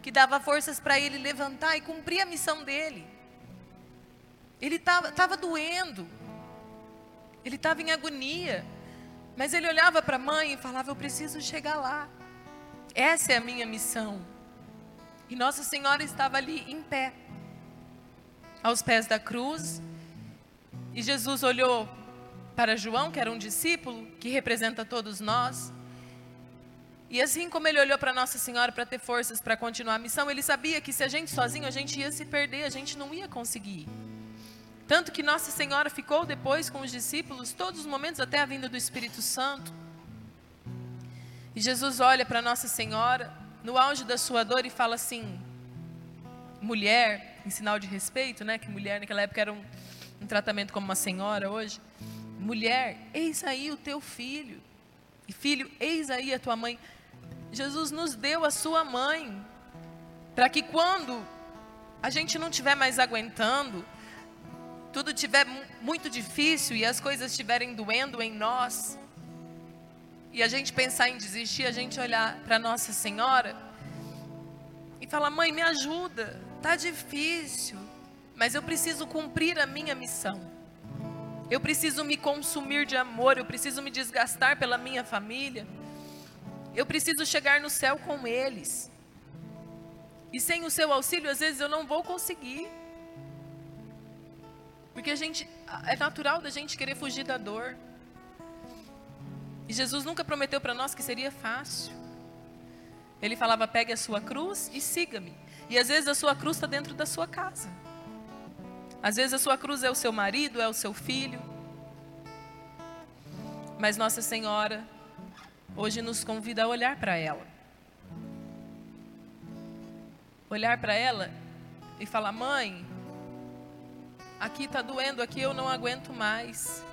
que dava forças para ele levantar e cumprir a missão dele. Ele estava doendo, ele estava em agonia, mas ele olhava para a mãe e falava: Eu preciso chegar lá, essa é a minha missão. E Nossa Senhora estava ali em pé, aos pés da cruz, e Jesus olhou para João, que era um discípulo, que representa todos nós. E assim como ele olhou para Nossa Senhora para ter forças para continuar a missão, ele sabia que se a gente sozinho, a gente ia se perder, a gente não ia conseguir. Tanto que Nossa Senhora ficou depois com os discípulos todos os momentos até a vinda do Espírito Santo. E Jesus olha para Nossa Senhora no auge da sua dor e fala assim: mulher, em sinal de respeito, né? Que mulher naquela época era um, um tratamento como uma senhora hoje. Mulher, eis aí o teu filho. E filho, eis aí a tua mãe. Jesus nos deu a sua mãe, para que quando a gente não estiver mais aguentando, tudo estiver muito difícil e as coisas estiverem doendo em nós, e a gente pensar em desistir, a gente olhar para Nossa Senhora e falar: Mãe, me ajuda, tá difícil, mas eu preciso cumprir a minha missão. Eu preciso me consumir de amor, eu preciso me desgastar pela minha família. Eu preciso chegar no céu com eles. E sem o seu auxílio, às vezes eu não vou conseguir. Porque a gente é natural da gente querer fugir da dor. E Jesus nunca prometeu para nós que seria fácil. Ele falava: pegue a sua cruz e siga-me. E às vezes a sua cruz está dentro da sua casa. Às vezes a sua cruz é o seu marido, é o seu filho. Mas Nossa Senhora hoje nos convida a olhar para ela. Olhar para ela e falar: mãe, Aqui está doendo, aqui eu não aguento mais.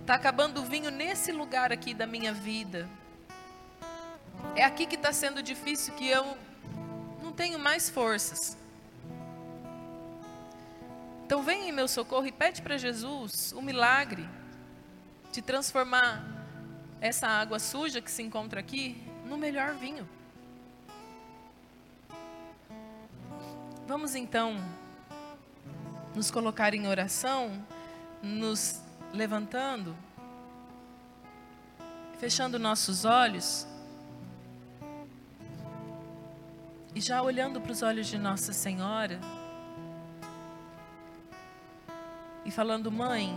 Está acabando o vinho nesse lugar aqui da minha vida. É aqui que está sendo difícil, que eu não tenho mais forças. Então vem em meu socorro e pede para Jesus o milagre de transformar essa água suja que se encontra aqui no melhor vinho. Vamos então nos colocar em oração, nos levantando, fechando nossos olhos e já olhando para os olhos de Nossa Senhora e falando: Mãe,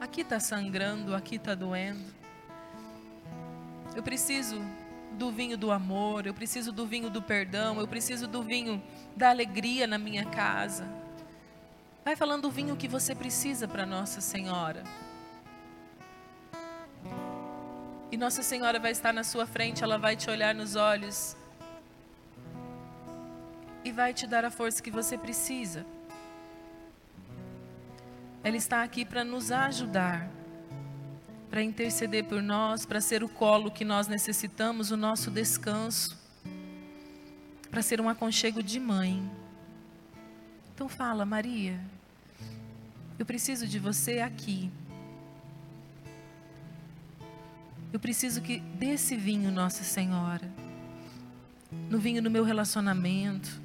aqui está sangrando, aqui está doendo. Eu preciso do vinho do amor, eu preciso do vinho do perdão, eu preciso do vinho da alegria na minha casa. Vai falando o vinho que você precisa para Nossa Senhora. E Nossa Senhora vai estar na sua frente, ela vai te olhar nos olhos e vai te dar a força que você precisa. Ela está aqui para nos ajudar, para interceder por nós, para ser o colo que nós necessitamos, o nosso descanso, para ser um aconchego de mãe. Então fala, Maria, eu preciso de você aqui. Eu preciso que desse vinho, Nossa Senhora, no vinho do meu relacionamento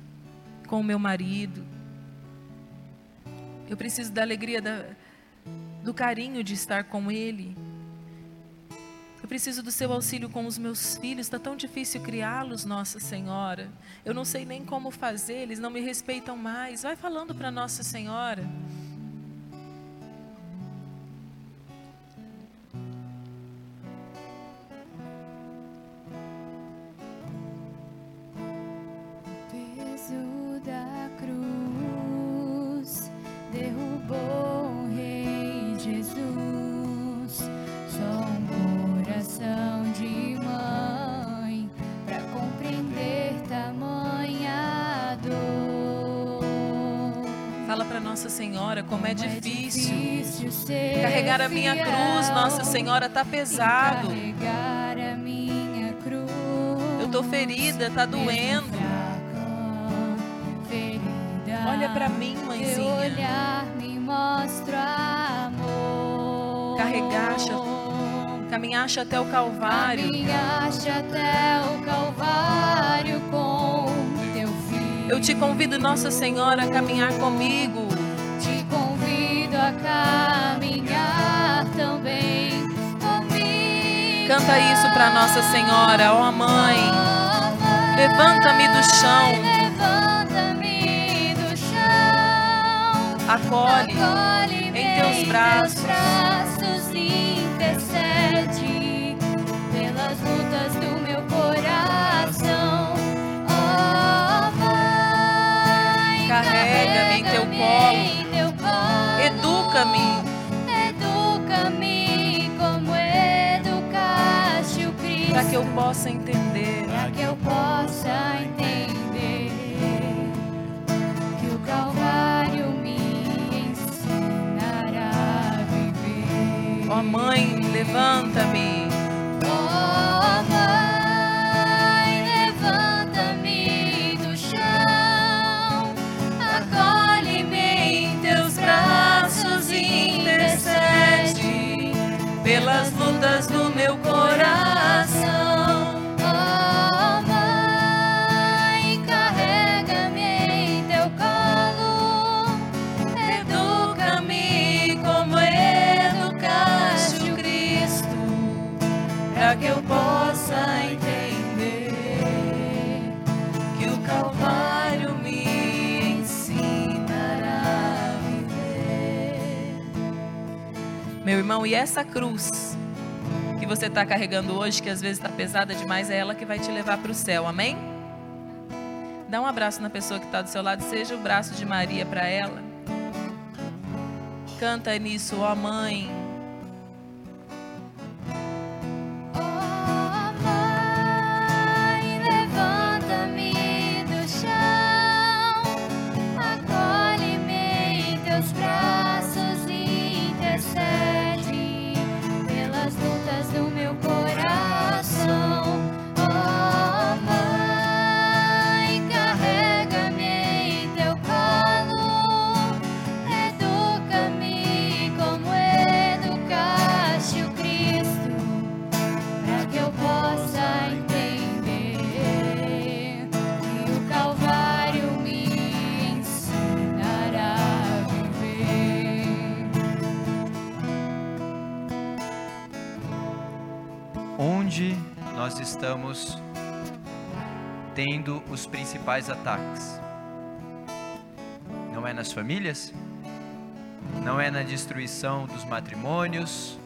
com o meu marido. Eu preciso da alegria, da, do carinho de estar com Ele. Eu preciso do seu auxílio com os meus filhos. Está tão difícil criá-los, Nossa Senhora. Eu não sei nem como fazer, eles não me respeitam mais. Vai falando para Nossa Senhora. peso da bom Rei Jesus. Só um coração de mãe para compreender tamanha dor. Fala para Nossa Senhora como, é, difícil. é difícil, tá carregar a minha cruz, Nossa Senhora, tá pesado. Eu tô ferida, tá doendo. Olha para mim, Teu mãezinha. olhar me mostra amor. Carregaste Caminhaste até o Calvário. Caminhaste até o Calvário com teu filho. Eu te convido, Nossa Senhora, a caminhar comigo. te convido a caminhar também comigo. Canta isso para Nossa Senhora, ó. Oh, mãe, Levanta-me do chão, acolhe Acolhe-me em teus braços. braços intercede pelas lutas do meu coração. Oh, mãe, Carrega-me em teu carrega-me em teu colo. Educa-me Educa-me como educaste o Cristo. para que eu possa entender. Para que eu possa entender que o Calvário Ó Mãe, levanta-me. Oh, irmão, e essa cruz que você está carregando hoje, que às vezes está pesada demais, é ela que vai te levar para o céu, amém? Dá um abraço na pessoa que está do seu lado, seja o braço de Maria para ela. Canta nisso, ó mãe. Estamos tendo os principais ataques? Não é nas famílias? Não é na destruição dos matrimônios?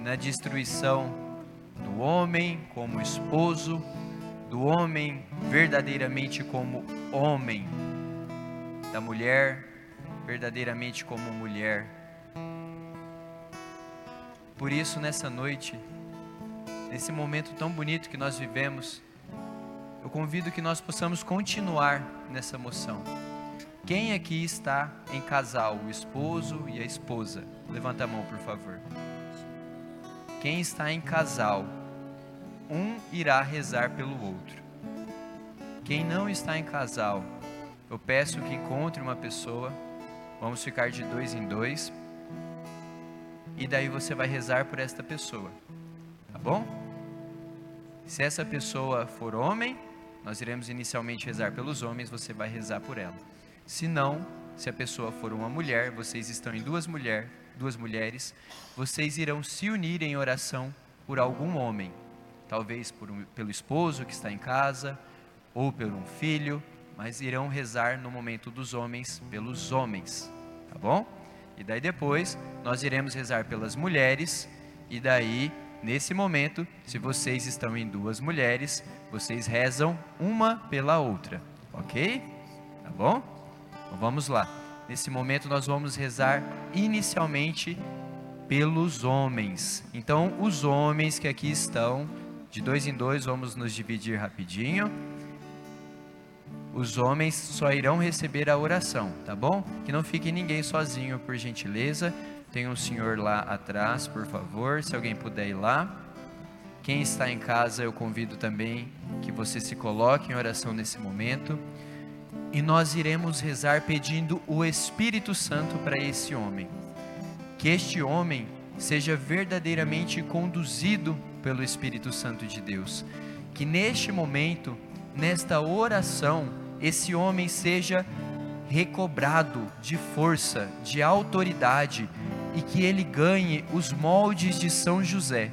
Na destruição do homem como esposo? Do homem verdadeiramente como homem? Da mulher verdadeiramente como mulher? Por isso, nessa noite, nesse momento tão bonito que nós vivemos, eu convido que nós possamos continuar nessa moção. Quem aqui está em casal, o esposo e a esposa? Levanta a mão, por favor. Quem está em casal, um irá rezar pelo outro. Quem não está em casal, eu peço que encontre uma pessoa, vamos ficar de dois em dois, e daí você vai rezar por esta pessoa, tá bom? Se essa pessoa for homem, nós iremos inicialmente rezar pelos homens, você vai rezar por ela. Se não, se a pessoa for uma mulher, vocês estão em duas mulher, duas mulheres, vocês irão se unir em oração por algum homem, talvez um- pelo esposo que está em casa ou por um filho, mas irão rezar no momento dos homens pelos homens, tá bom? E daí depois nós iremos rezar pelas mulheres e daí nesse momento, se vocês estão em duas mulheres, vocês rezam uma pela outra, ok? Tá bom? Então vamos lá. Nesse momento nós vamos rezar inicialmente pelos homens. Então, os homens que aqui estão, de dois em dois, vamos nos dividir rapidinho. os homens só irão receber a oração, tá bom? Que não fique ninguém sozinho, por gentileza. Tem um senhor lá atrás, por favor, se alguém puder ir lá. Quem está em casa, eu convido também que você se coloque em oração nesse momento. E nós iremos rezar pedindo o Espírito Santo para esse homem. Que este homem seja verdadeiramente conduzido pelo Espírito Santo de Deus. Que neste momento, nesta oração, esse homem seja recobrado de força, de autoridade e que ele ganhe os moldes de São José.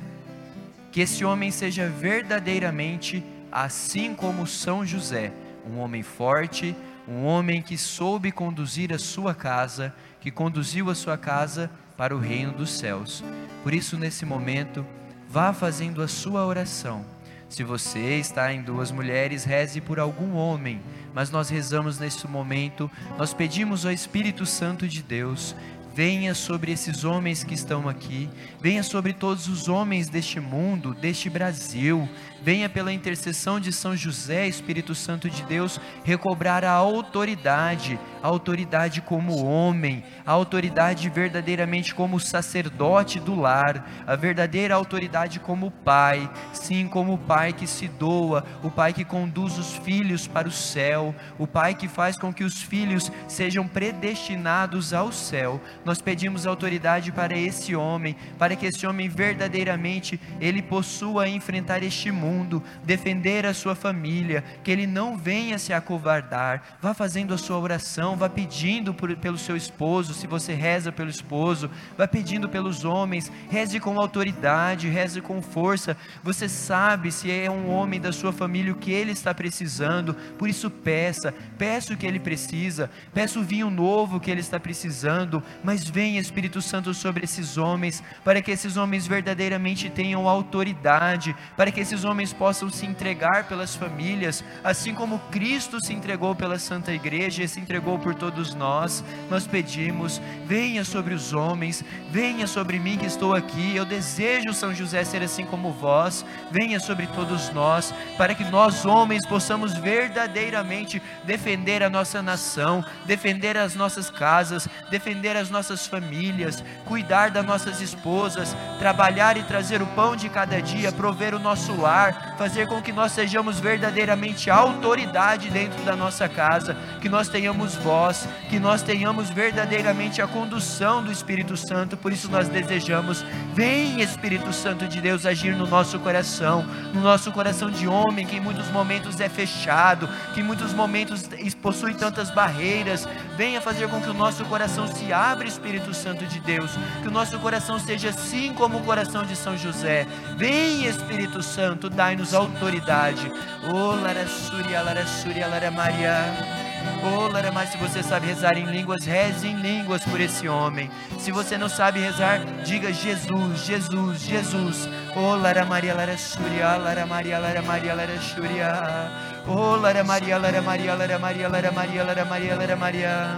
Que esse homem seja verdadeiramente assim como São José, um homem forte, um homem que soube conduzir a sua casa, que conduziu a sua casa para o reino dos céus. Por isso, nesse momento, vá fazendo a sua oração. Se você está em duas mulheres, reze por algum homem, mas nós rezamos nesse momento, nós pedimos ao Espírito Santo de Deus venha sobre esses homens que estão aqui, venha sobre todos os homens deste mundo, deste Brasil, venha pela intercessão de São José, Espírito Santo de Deus, recobrar a autoridade, a autoridade como homem, a autoridade verdadeiramente como sacerdote do lar, a verdadeira autoridade como pai, sim, como o pai que se doa, o pai que conduz os filhos para o céu, o pai que faz com que os filhos sejam predestinados ao céu. Nós pedimos autoridade para esse homem, para que esse homem verdadeiramente ele possua enfrentar este mundo, defender a sua família, que ele não venha se acovardar. Vá fazendo a sua oração, vá pedindo por, pelo seu esposo, se você reza pelo esposo, vá pedindo pelos homens, reze com autoridade, reze com força. Você sabe se é um homem da sua família o que ele está precisando, por isso peça, peça o que ele precisa, peça o vinho novo que ele está precisando, mas vem Espírito Santo sobre esses homens, para que esses homens verdadeiramente tenham autoridade, para que esses homens possam se entregar pelas famílias, assim como Cristo se entregou pela Santa Igreja e se entregou por todos nós. Nós pedimos, venha sobre os homens, venha sobre mim que estou aqui. Eu desejo, São José, ser assim como vós. Venha sobre todos nós, para que nós, homens, possamos verdadeiramente defender a nossa nação, defender as nossas casas, defender as nossas nossas famílias, cuidar das nossas esposas, trabalhar e trazer o pão de cada dia, prover o nosso lar, fazer com que nós sejamos verdadeiramente autoridade dentro da nossa casa, que nós tenhamos voz, que nós tenhamos verdadeiramente a condução do Espírito Santo. Por isso nós desejamos, vem Espírito Santo de Deus agir no nosso coração, no nosso coração de homem que em muitos momentos é fechado, que em muitos momentos possui tantas barreiras. Venha fazer com que o nosso coração se abra Espírito Santo de Deus, que o nosso coração seja assim como o coração de São José. Vem, Espírito Santo, dai-nos autoridade. Oh, Lara Surya, Lara Lara Maria. Oh, Lara, mas se você sabe rezar em línguas, reze em línguas por esse homem. Se você não sabe rezar, diga Jesus, Jesus, Jesus. Oh, Lara Maria, Lara Surya, Lara Maria, Lara Maria, Lara Surya. Oh, Lara Maria, Lara Maria, Lara Maria, Lara Maria, Lara Maria, Lara Maria.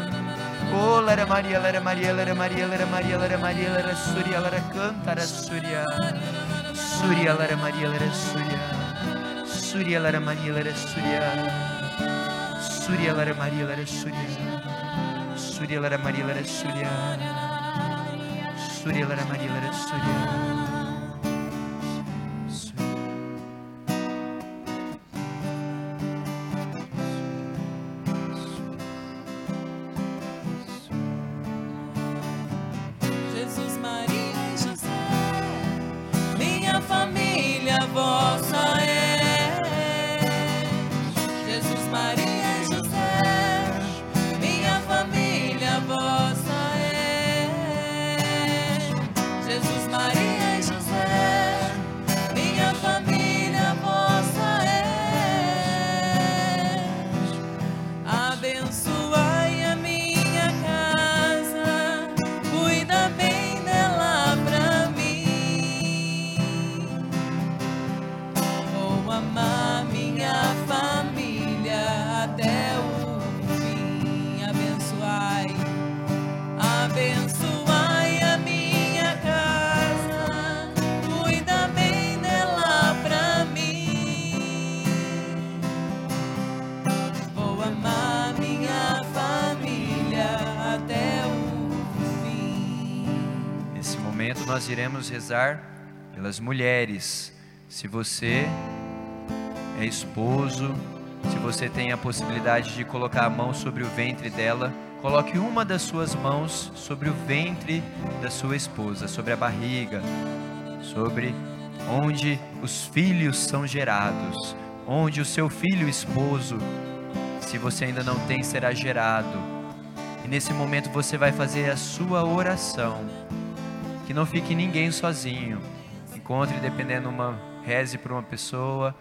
Oh, Lara Maria, Lara Maria, Lara Maria, Lara Maria, Lara Maria, Lara Surya, Lara canta, Lara Surya. Surya, Lara Maria, Lara Surya. Surya, Lara Maria, Lara Surya. Surya, Lara Maria, Lara Surya. Surya, Lara Maria, Lara Surya. Surya, Lara Maria, Lara Surya. Iremos rezar pelas mulheres. Se você é esposo, se você tem a possibilidade de colocar a mão sobre o ventre dela, coloque uma das suas mãos sobre o ventre da sua esposa, sobre a barriga, sobre onde os filhos são gerados, onde o seu filho esposo, se você ainda não tem, será gerado. E nesse momento você vai fazer a sua oração. Que não fique ninguém sozinho. Encontre, dependendo, uma reze por uma pessoa.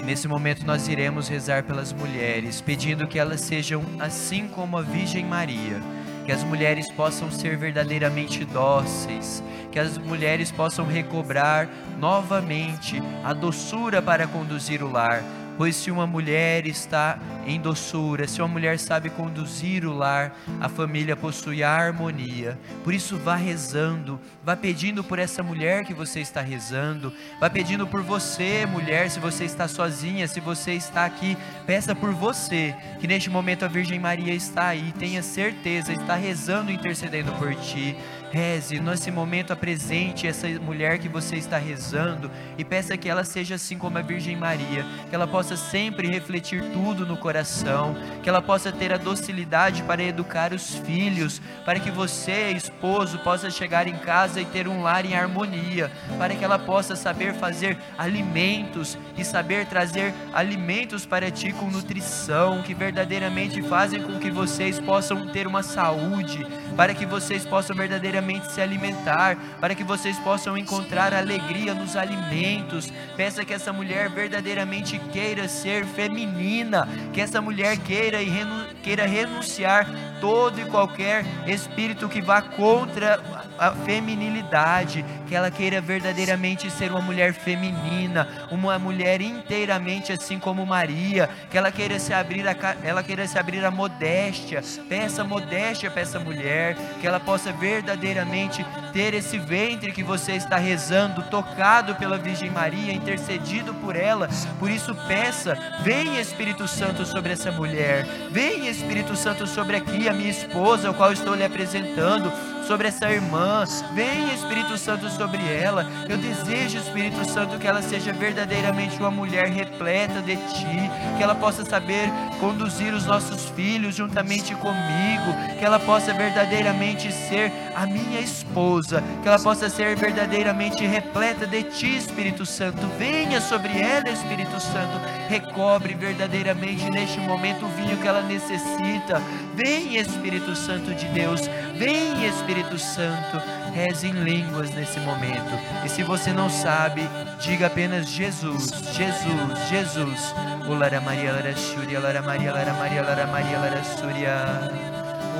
E nesse momento nós iremos rezar pelas mulheres, pedindo que elas sejam assim como a Virgem Maria, que as mulheres possam ser verdadeiramente dóceis, que as mulheres possam recobrar novamente a doçura para conduzir o lar, Pois se uma mulher está em doçura, se uma mulher sabe conduzir o lar, a família possui a harmonia. Por isso vá rezando, vá pedindo por essa mulher que você está rezando, vá pedindo por você, mulher, se você está sozinha, se você está aqui, peça por você, que neste momento a Virgem Maria está aí, tenha certeza, está rezando, intercedendo por ti. Reze, nesse momento apresente essa mulher que você está rezando e peça que ela seja assim como a Virgem Maria, que ela possa sempre refletir tudo no coração, que ela possa ter a docilidade para educar os filhos, para que você, esposo, possa chegar em casa e ter um lar em harmonia, para que ela possa saber fazer alimentos e saber trazer alimentos para ti com nutrição, que verdadeiramente fazem com que vocês possam ter uma saúde, para que vocês possam verdadeiramente se alimentar, para que vocês possam encontrar alegria nos alimentos. Peça que essa mulher verdadeiramente queira ser feminina, que essa mulher queira, e renu queira renunciar todo e qualquer espírito que vá contra a feminilidade, que ela queira verdadeiramente ser uma mulher feminina, uma mulher inteiramente assim como Maria, que ela queira se abrir a, ela queira se abrir a modéstia, peça modéstia para essa mulher, que ela possa verdadeiramente ter esse ventre que você está rezando, tocado pela Virgem Maria, intercedido por ela. Por isso peça, vem Espírito Santo sobre essa mulher, vem Espírito Santo sobre aqui a minha esposa, o qual estou lhe apresentando sobre essa irmã. Vem Espírito Santo sobre ela. Eu desejo, Espírito Santo, que ela seja verdadeiramente uma mulher repleta de ti, que ela possa saber conduzir os nossos filhos juntamente comigo, que ela possa verdadeiramente ser a minha esposa, que ela possa ser verdadeiramente repleta de ti, Espírito Santo. Venha sobre ela, Espírito Santo, recobre verdadeiramente neste momento o vinho que ela necessita. Vem, Espírito Santo de Deus, vem, Espírito Espírito Santo, reze em línguas nesse momento. E se você não sabe, diga apenas Jesus, Jesus, Jesus. O Lara Maria, Lara Shúria, Lara Maria, Lara Maria, Lara Maria, Lara Shúria.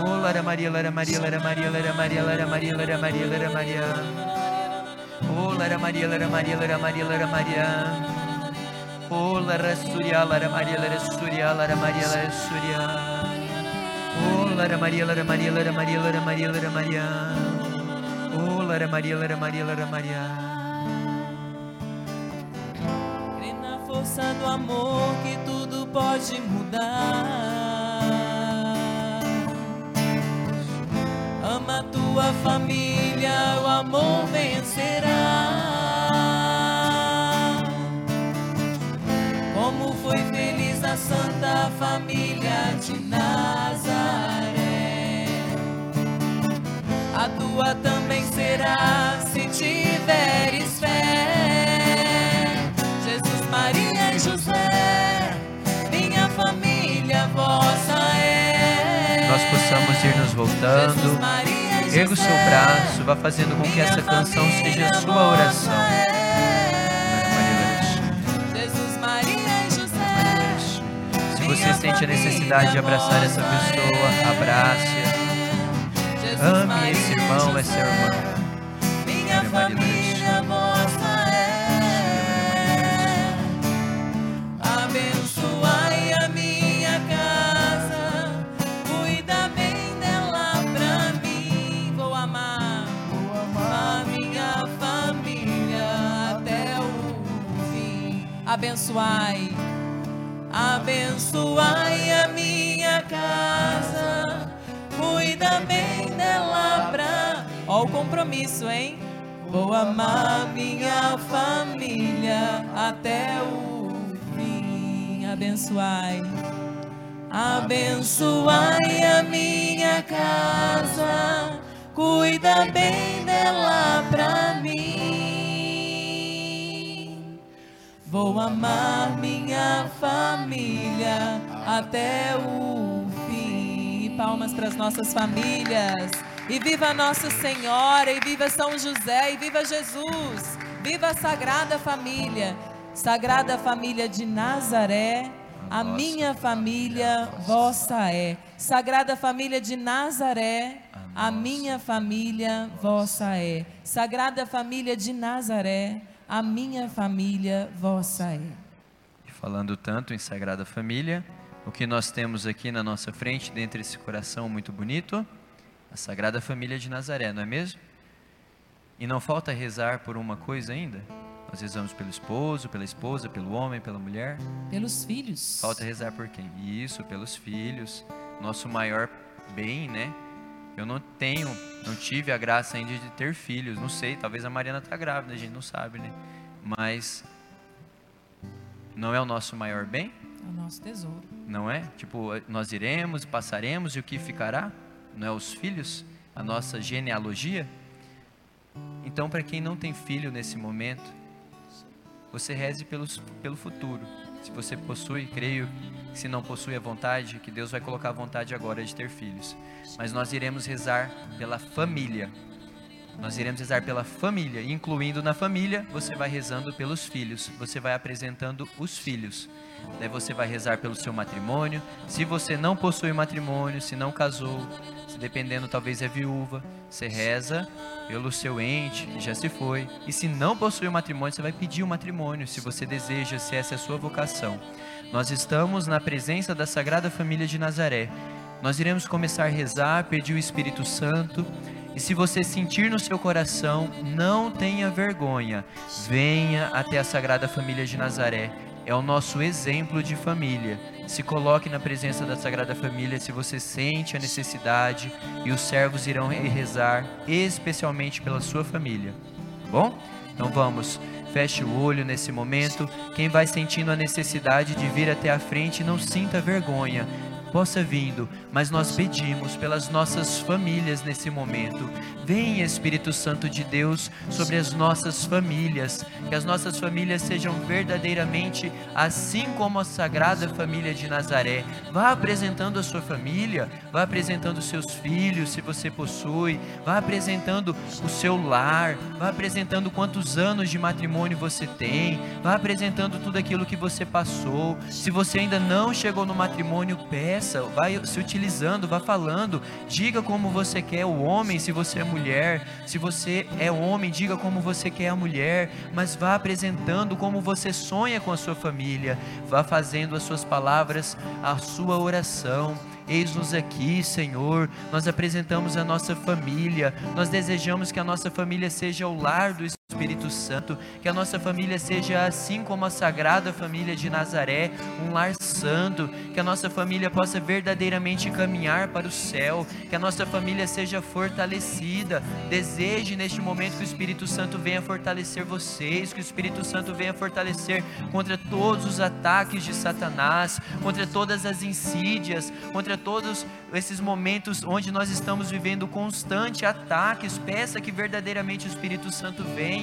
O Lara Maria, Lara Maria, Lara Maria, Lara Maria, Lara Maria, Lara Maria, Lara Maria. O Lara Maria, Lara Maria, Lara Maria, Lara Maria. O Lara Surya, Lara Maria, Lara Surya, Lara Maria, Lara Surya. Lara Maria, Lara Maria, Lara Maria, Lara Maria, Lara Maria. Oh, Lara Maria, Lara Maria, Lara Maria. Crê na força do amor que tudo pode mudar. Ama tua família, o amor vencerá. Santa Família de Nazaré. A tua também será se tiveres fé. Jesus, Maria e José, minha família vossa é. Nós possamos ir nos voltando. Jesus, Maria Erga o seu braço, vá fazendo com que essa canção seja a sua oração. é. Você sente a necessidade de abraçar essa pessoa, abrace-a. Jesus, Ame esse irmão, essa irmã. Minha família vossa é. Abençoai a minha casa, cuida bem dela pra mim. Vou amar, a minha família até o fim. Abençoai, abençoai a minha casa, cuida bem dela pra. Ó o compromisso, hein? Vou amar minha família até o fim. Abençoai. Abençoai a minha casa. Cuida bem dela pra mim. Vou amar minha família até o fim. Palmas para as nossas famílias. E viva Nossa Senhora, e viva São José, e viva Jesus. Viva a Sagrada Família. Sagrada Família de Nazaré, a minha família vossa é. Sagrada Família de Nazaré, A minha família vossa é. Sagrada Família de Nazaré, a minha família vossa é. E falando tanto em Sagrada Família, o que nós temos aqui na nossa frente, dentro desse coração muito bonito, a Sagrada Família de Nazaré, não é mesmo? E não falta rezar por uma coisa ainda? Nós rezamos pelo esposo, pela esposa, pelo homem, pela mulher. Pelos filhos. Falta rezar por quem? Isso, pelos filhos. Nosso maior bem, né? Eu não tenho, não tive a graça ainda de ter filhos. Não sei, talvez a Mariana está grávida, a gente não sabe, né? Mas não é o nosso maior bem? É o nosso tesouro. Não é? Tipo, nós iremos, passaremos e o que ficará? Não é os filhos? A nossa genealogia? Então, para quem não tem filho nesse momento, você reze pelos, pelo futuro. Se você possui, creio, que se não possui a vontade, que Deus vai colocar a vontade agora de ter filhos. Mas nós iremos rezar pela família. Nós iremos rezar pela família, incluindo na família, você vai rezando pelos filhos, você vai apresentando os filhos. Daí você vai rezar pelo seu matrimônio. Se você não possui matrimônio, se não casou, se dependendo talvez é viúva, você reza pelo seu ente que já se foi. E se não possui o matrimônio, você vai pedir o matrimônio, se você deseja, se essa é a sua vocação. Nós estamos na presença da Sagrada Família de Nazaré. Nós iremos começar a rezar, pedir o Espírito Santo. E se você sentir no seu coração, não tenha vergonha. Venha até a Sagrada Família de Nazaré. É o nosso exemplo de família. Se coloque na presença da Sagrada Família se você sente a necessidade e os servos irão rezar especialmente pela sua família. Bom? Então vamos. Feche o olho nesse momento. Quem vai sentindo a necessidade de vir até a frente, não sinta vergonha possa vindo, mas nós pedimos pelas nossas famílias nesse momento. Vem Espírito Santo de Deus sobre as nossas famílias, que as nossas famílias sejam verdadeiramente assim como a Sagrada Família de Nazaré. Vá apresentando a sua família, vá apresentando seus filhos, se você possui, vá apresentando o seu lar, vá apresentando quantos anos de matrimônio você tem, vá apresentando tudo aquilo que você passou. Se você ainda não chegou no matrimônio, peça, vai se utilizando, vá falando, diga como você quer o homem, se você é mulher, se você é homem, diga como você quer a mulher, mas vá apresentando como você sonha com a sua família, vá fazendo as suas palavras, a sua oração. Eis-nos aqui, Senhor. Nós apresentamos a nossa família. Nós desejamos que a nossa família seja o lar do Espírito Santo, que a nossa família seja assim como a sagrada família de Nazaré, um lar santo, que a nossa família possa verdadeiramente caminhar para o céu, que a nossa família seja fortalecida. Deseje neste momento que o Espírito Santo venha fortalecer vocês, que o Espírito Santo venha fortalecer contra todos os ataques de Satanás, contra todas as insídias, contra todos esses momentos onde nós estamos vivendo constante ataques. Peça que verdadeiramente o Espírito Santo venha.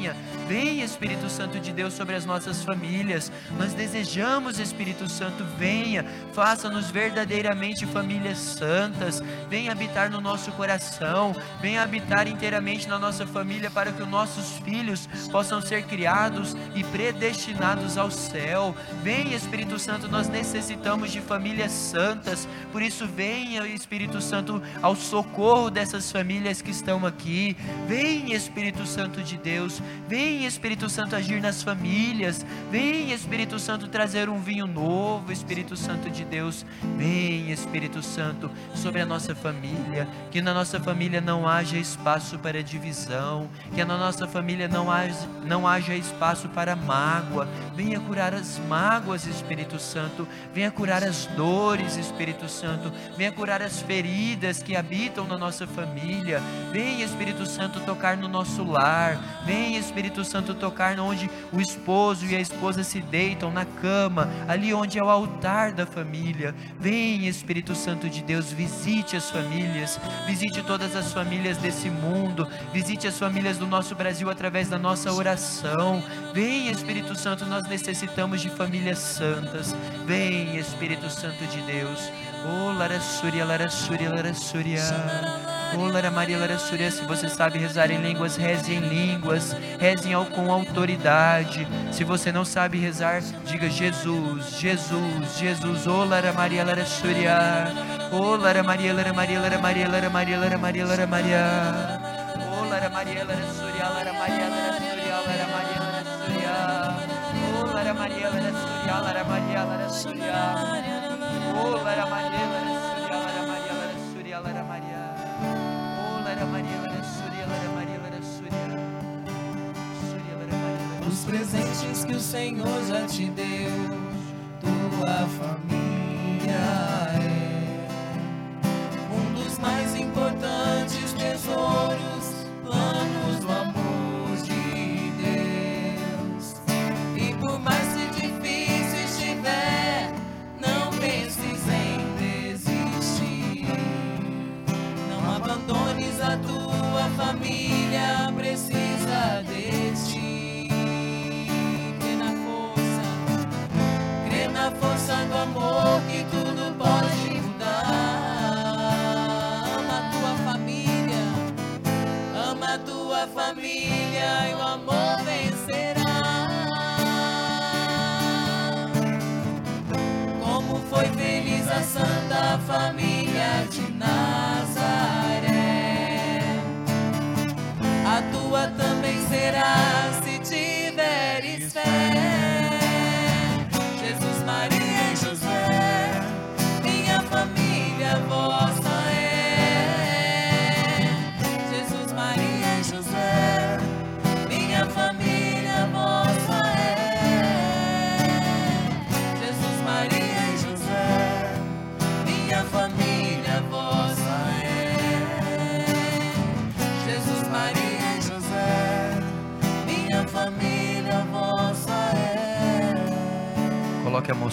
Venha, Espírito Santo de Deus, sobre as nossas famílias. Nós desejamos, Espírito Santo, venha. Faça-nos verdadeiramente famílias santas. Venha habitar no nosso coração. Venha habitar inteiramente na nossa família para que os nossos filhos possam ser criados e predestinados ao céu. Venha, Espírito Santo, nós necessitamos de famílias santas. Por isso, venha, Espírito Santo, ao socorro dessas famílias que estão aqui. Venha, Espírito Santo de Deus. Vem, Espírito Santo, agir nas famílias. Vem, Espírito Santo, trazer um vinho novo, Espírito Santo de Deus. Vem, Espírito Santo, sobre a nossa família. Que na nossa família não haja espaço para divisão. Que na nossa família não haja, não haja espaço para mágoa. Venha curar as mágoas, Espírito Santo. Venha curar as dores, Espírito Santo. Venha curar as feridas que habitam na nossa família. Vem, Espírito Santo, tocar no nosso lar. Vem, Espírito Santo, tocar onde o esposo e a esposa se deitam na cama, ali onde é o altar da família. Vem, Espírito Santo de Deus, visite as famílias, visite todas as famílias desse mundo, visite as famílias do nosso Brasil através da nossa oração. Vem, Espírito Santo, nós necessitamos de famílias santas. Vem, Espírito Santo de Deus. Oh, Lara Súria, Lara Súria, Lara. Oh, Lara Maria, Lara Súria, se você sabe rezar em línguas, reze em línguas, reze com autoridade. Se você não sabe rezar, diga Jesus, Jesus, Jesus. Oh, Lara Maria, Lara. Oh, Lara Maria, Lara Maria, Lara Maria, Lara Maria, Lara Maria, Lara Maria. Oh, Lara Maria, Lara Súria, Lara Maria, Lara Súria, Lara Maria, Lara. Oh, Lara Maria, Lara Súria, Lara Maria, Lara Súria. Oh, Lara Maria, Lara Súria, Lara Maria, Lara Súria, Lara Maria. Oh, Lara Maria, Lara Maria, Lara Maria, Lara Os presentes que o Senhor já te deu, tua família é. Um dos mais importantes tesouros, família, precisa de ti. Crê na força, crê na força do amor que tudo pode mudar. Ama a tua família, ama a tua família e o amor vencerá. Como foi feliz a Santa Família de Nazaré. Tua também será se tiveres fé.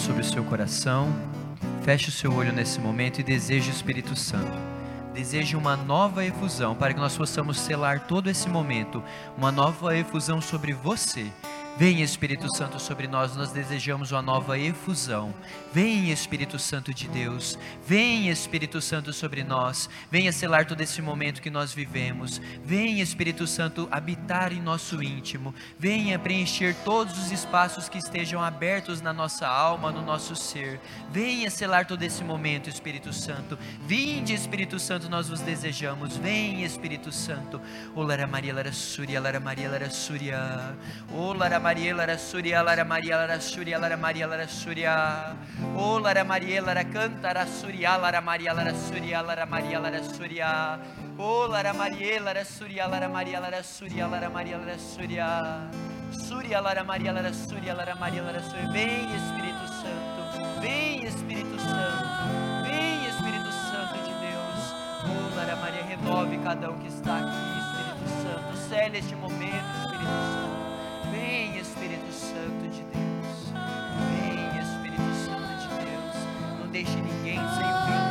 Sobre o seu coração, feche o seu olho nesse momento e deseje o Espírito Santo. Deseje uma nova efusão para que nós possamos selar todo esse momento, uma nova efusão sobre você. Vem Espírito Santo sobre nós, nós desejamos uma nova efusão. Vem Espírito Santo de Deus, vem Espírito Santo sobre nós, venha selar todo esse momento que nós vivemos. Vem Espírito Santo habitar em nosso íntimo, venha preencher todos os espaços que estejam abertos na nossa alma, no nosso ser. Venha selar todo esse momento, Espírito Santo. Vinde Espírito Santo, nós vos desejamos. Vem Espírito Santo. O Lara Maria, Lara Súria, Lara Maria, Lara Súria. O Lara Maria, Lara Súria, Lara Maria, Lara Súria, Lara Maria, Lara Súria. O Lara Maria, Lara Canta, Lara Súria, Lara Maria, Lara Súria, Lara Maria, Lara Súria. O Lara Maria, Lara Súria, Lara Maria, Lara Súria, Lara Maria, Lara Súria. Súria, Lara Maria, Lara Súria, Lara Maria, Lara Súria. Vem Espírito Santo, vem Espírito Santo, vem Espírito Santo de Deus. Oh, Lara Maria, renove cada um que está aqui, Espírito Santo. Cele este momento, Espírito Santo. Vem, Espírito Santo de Deus. Vem, Espírito Santo de Deus. Não deixe ninguém sem o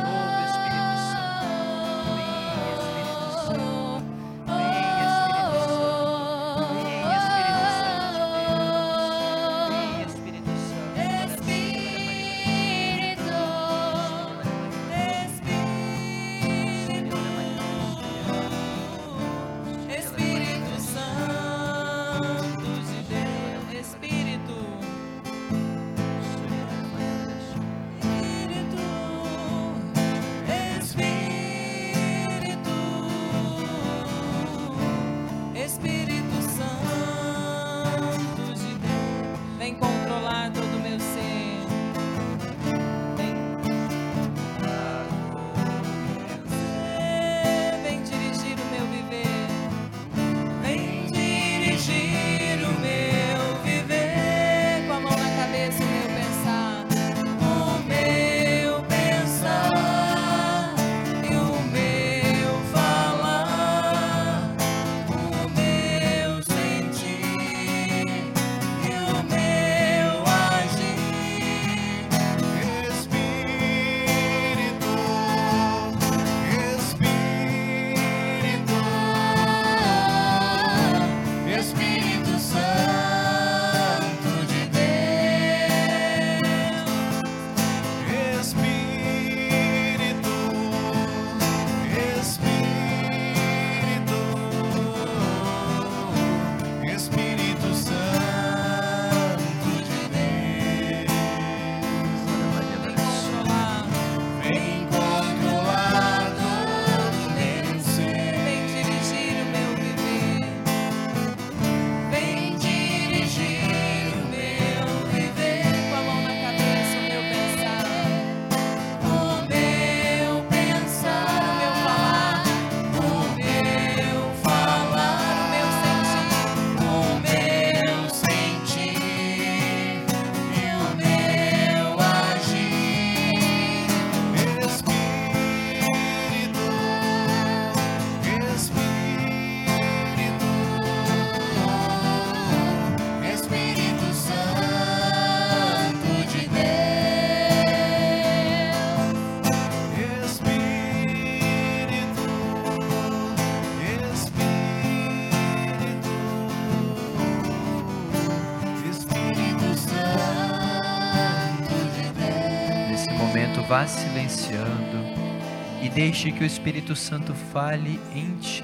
silenciando e deixe que o Espírito Santo fale em ti.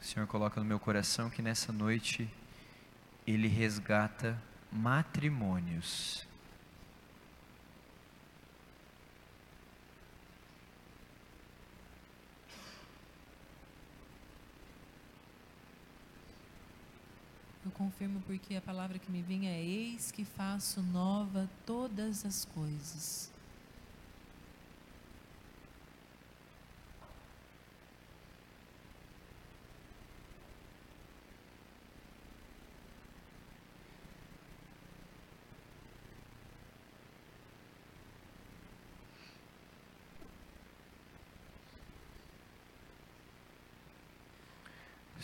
Senhor coloca no meu coração que nessa noite Ele resgata matrimônios. Eu confirmo porque a palavra que me vem é: Eis que faço nova todas as coisas.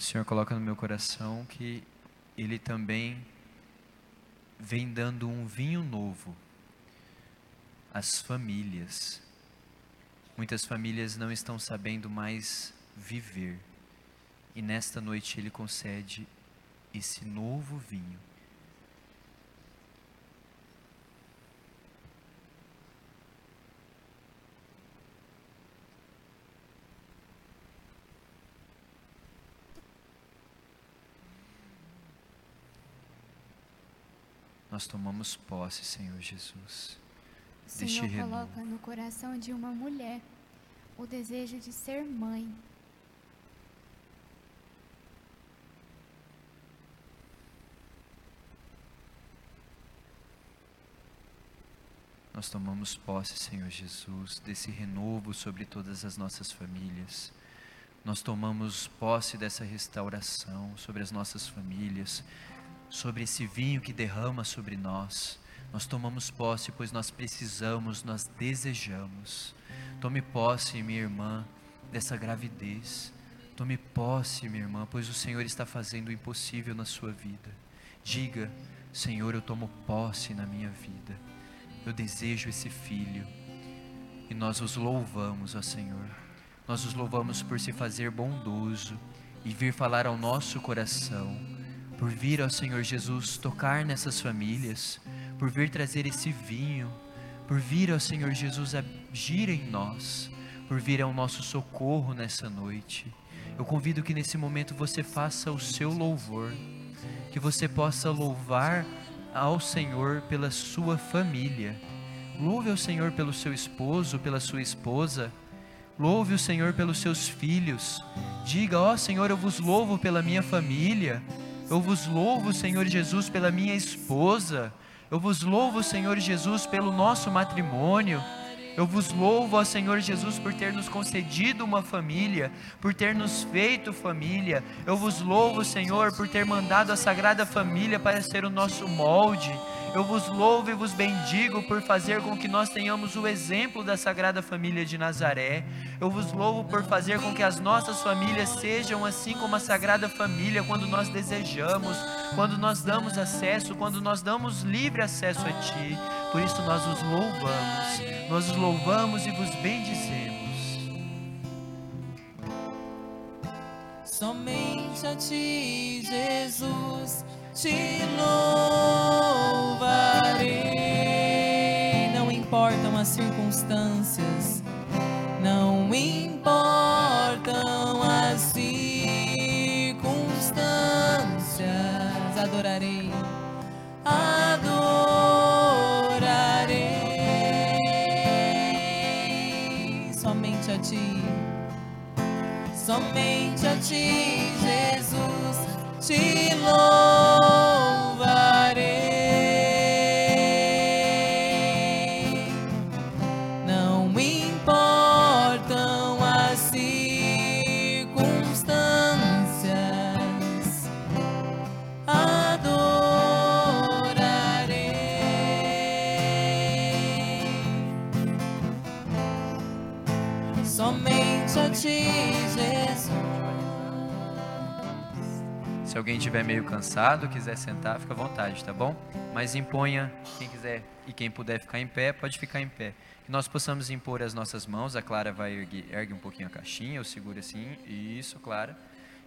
O Senhor coloca no meu coração que Ele também vem dando um vinho novo às famílias. Muitas famílias não estão sabendo mais viver, e nesta noite Ele concede esse novo vinho. Nós tomamos posse, Senhor Jesus. O Senhor renovo. coloca no coração de uma mulher o desejo de ser mãe. Nós tomamos posse, Senhor Jesus, desse renovo sobre todas as nossas famílias. Nós tomamos posse dessa restauração sobre as nossas famílias, sobre esse vinho que derrama sobre nós. Nós tomamos posse, pois nós precisamos, nós desejamos. Tome posse, minha irmã, dessa gravidez. Tome posse, minha irmã, pois o Senhor está fazendo o impossível na sua vida. Diga, Senhor, eu tomo posse na minha vida. Eu desejo esse filho. E nós os louvamos, ó Senhor. Nós os louvamos por se fazer bondoso e vir falar ao nosso coração, por vir ao Senhor Jesus tocar nessas famílias, por vir trazer esse vinho, por vir ao Senhor Jesus agir em nós, por vir ao nosso socorro nessa noite. Eu convido que nesse momento você faça o seu louvor, que você possa louvar ao Senhor pela sua família. Louve ao Senhor pelo seu esposo, pela sua esposa. Louve o Senhor pelos seus filhos. Diga: Ó Senhor, eu vos louvo pela minha família. Eu vos louvo, Senhor Jesus, pela minha esposa. Eu vos louvo, Senhor Jesus, pelo nosso matrimônio. Eu vos louvo, ó Senhor Jesus, por ter nos concedido uma família, por ter nos feito família. Eu vos louvo, Senhor, por ter mandado a Sagrada Família para ser o nosso molde. Eu vos louvo e vos bendigo por fazer com que nós tenhamos o exemplo da Sagrada Família de Nazaré. Eu vos louvo por fazer com que as nossas famílias sejam assim como a Sagrada Família, quando nós desejamos, quando nós damos acesso, quando nós damos livre acesso a Ti. Por isso nós os louvamos, nós os louvamos e vos bendizemos. Somente a ti, Jesus, te louvarei. Não importam as circunstâncias, não importam as circunstâncias. Adorarei, adorarei. Somente a ti. Somente a ti, Jesus, te louvarei. Alguém estiver meio cansado, quiser sentar, fica à vontade, tá bom? Mas imponha, quem quiser e quem puder ficar em pé, pode ficar em pé. Que nós possamos impor as nossas mãos, a Clara vai erguer, ergue um pouquinho a caixinha, eu seguro assim, isso, Clara.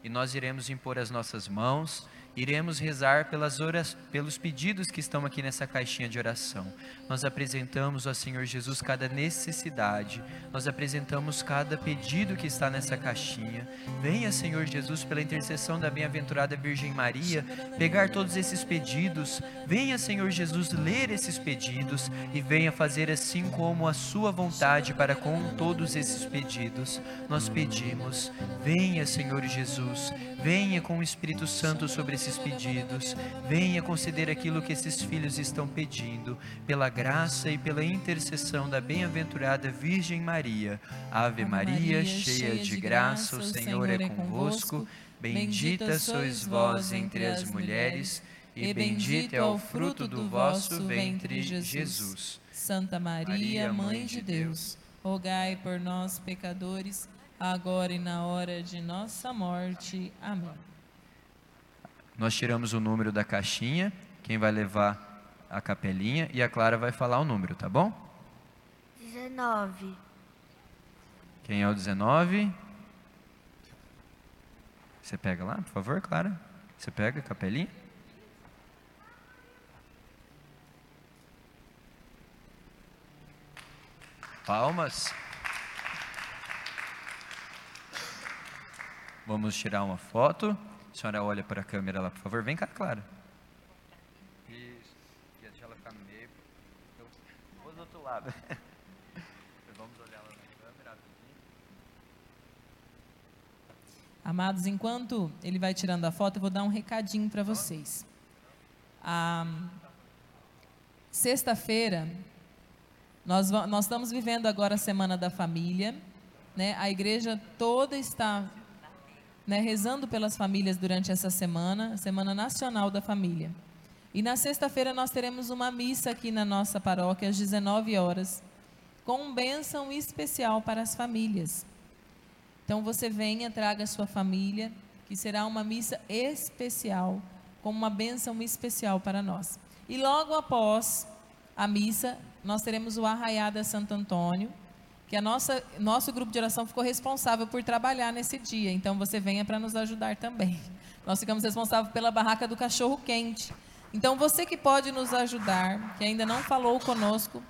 E nós iremos impor as nossas mãos iremos rezar pelas horas, pelos pedidos que estão aqui nessa caixinha de oração. Nós apresentamos ao Senhor Jesus cada necessidade, nós apresentamos cada pedido que está nessa caixinha. Venha, Senhor Jesus, pela intercessão da bem-aventurada Virgem Maria, pegar todos esses pedidos. Venha, Senhor Jesus, ler esses pedidos e venha fazer assim como a sua vontade para com todos esses pedidos. Nós pedimos, venha, Senhor Jesus, venha com o Espírito Santo sobre esses pedidos, venha conceder aquilo que esses filhos estão pedindo, pela graça e pela intercessão da bem-aventurada Virgem Maria. Ave Maria, cheia de graça, o Senhor é convosco. Bendita sois vós entre as mulheres, e bendito é o fruto do vosso ventre, Jesus. Santa Maria, Mãe de Deus, rogai por nós, pecadores, agora e na hora de nossa morte. Amém. Nós tiramos o número da caixinha, quem vai levar a capelinha e a Clara vai falar o número, tá bom? 19. Quem é o 19? Você pega lá, por favor, Clara? Você pega a capelinha? Palmas. Vamos tirar uma foto. A senhora olha para a câmera lá, por favor. Vem cá, Clara. Isso. Deixa ela ficar no meio. Eu vou do outro lado. Vamos olhar lá na câmera. Amados, enquanto ele vai tirando a foto, eu vou dar um recadinho para vocês. Ah, Sexta-feira, nós, nós estamos vivendo agora a Semana da Família. Né? A igreja toda está né, rezando pelas famílias durante essa semana, Semana Nacional da Família. E na sexta-feira nós teremos uma missa aqui na nossa paróquia às 19 horas, com bênção especial para as famílias. Então você venha, traga a sua família, que será uma missa especial, com uma bênção especial para nós. E logo após a missa, nós teremos o Arraiada Santo Antônio, que a nossa nosso grupo de oração ficou responsável por trabalhar nesse dia. Então você venha para nos ajudar também. Nós ficamos responsáveis pela barraca do cachorro quente. Então você que pode nos ajudar, que ainda não falou conosco,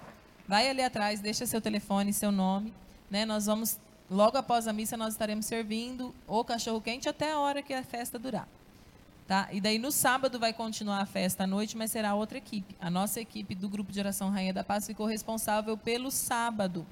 vai ali atrás, deixa seu telefone, seu nome, né? Nós vamos logo após a missa nós estaremos servindo o cachorro quente até a hora que a festa durar. Tá? E daí no sábado vai continuar a festa à noite, mas será outra equipe. A nossa equipe do grupo de oração Rainha da Paz ficou responsável pelo sábado.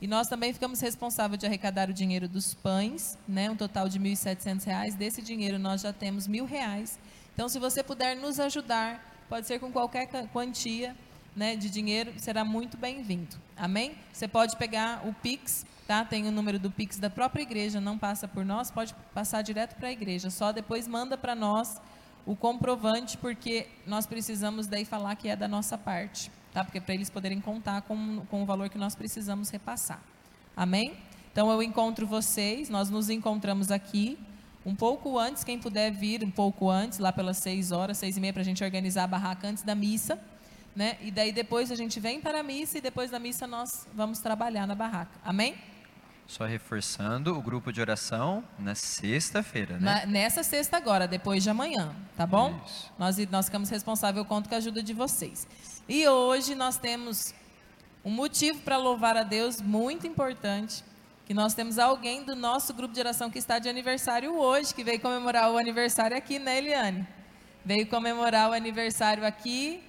E nós também ficamos responsáveis de arrecadar o dinheiro dos pães, né, um total de R$ 1.700. Desse dinheiro nós já temos mil reais. Então, se você puder nos ajudar, pode ser com qualquer quantia né, de dinheiro, será muito bem-vindo. Amém? Você pode pegar o Pix, tá? Tem o número do Pix da própria igreja, não passa por nós, pode passar direto para a igreja. Só depois manda para nós o comprovante, porque nós precisamos daí falar que é da nossa parte, tá? Porque para eles poderem contar com, com o valor que nós precisamos repassar. Amém? Então eu encontro vocês, nós nos encontramos aqui um pouco antes, quem puder vir um pouco antes, lá pelas seis horas, seis e meia, para a gente organizar a barraca antes da missa. Né? E daí depois a gente vem para a missa e depois da missa nós vamos trabalhar na barraca. Amém? Só reforçando o grupo de oração na sexta-feira, né? Na- nessa sexta agora, depois de amanhã, tá bom? Isso. Nós, nós ficamos responsáveis, conto com a ajuda de vocês. E hoje nós temos um motivo para louvar a Deus muito importante, que nós temos alguém do nosso grupo de oração que está de aniversário hoje, que veio comemorar o aniversário aqui, né, Eliane? Veio comemorar o aniversário aqui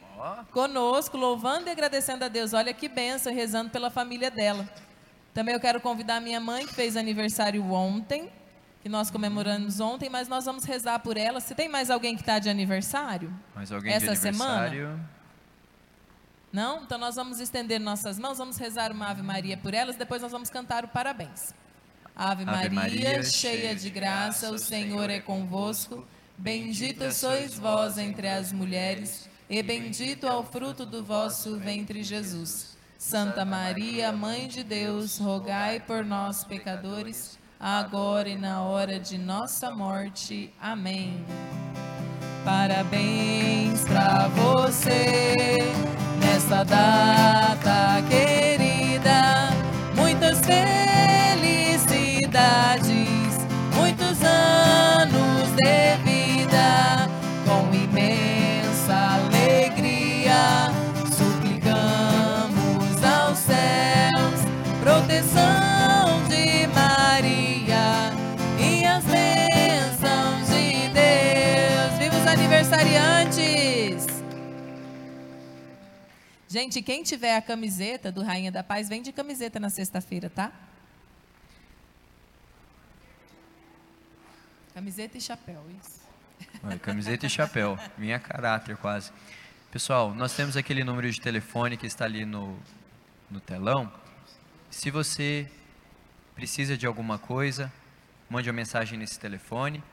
conosco, louvando e agradecendo a Deus. Olha que benção, rezando pela família dela. Também eu quero convidar a minha mãe, que fez aniversário ontem, que nós comemoramos ontem, mas nós vamos rezar por ela. Se tem mais alguém que está de aniversário? Mais alguém Essa de semana? aniversário? Não? Então nós vamos estender nossas mãos, vamos rezar uma Ave Maria por elas, depois nós vamos cantar o parabéns. Ave, Ave Maria, Maria, cheia de graça, o Senhor é convosco. Bendita sois vós entre as mulheres, e bendito é o fruto do vosso ventre, Jesus. Santa Maria, Mãe de Deus, rogai por nós, pecadores, agora e na hora de nossa morte. Amém. Parabéns pra você nesta data querida. Muitas felicidades, muitos anos de vida, proteção de Maria e as bênçãos de Deus. Viva os aniversariantes! Gente, quem tiver a camiseta do Rainha da Paz, vem de camiseta na sexta-feira, tá? Camiseta e chapéu, isso. Olha, Camiseta e chapéu, minha caráter quase. Pessoal, nós temos aquele número de telefone que está ali no, no telão. Se você precisa de alguma coisa, mande uma mensagem nesse telefone.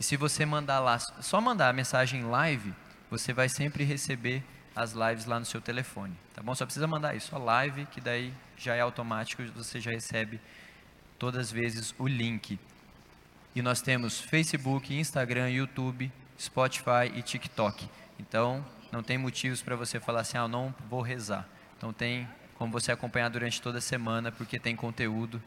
E se você mandar lá, só mandar a mensagem live, você vai sempre receber as lives lá no seu telefone, tá bom? Só precisa mandar isso, a live, que daí já é automático, você já recebe todas as vezes o link. E nós temos Facebook, Instagram, YouTube, Spotify e TikTok. Então, não tem motivos para você falar assim, ah, não vou rezar. Então, tem como você acompanhar durante toda a semana, porque tem conteúdo.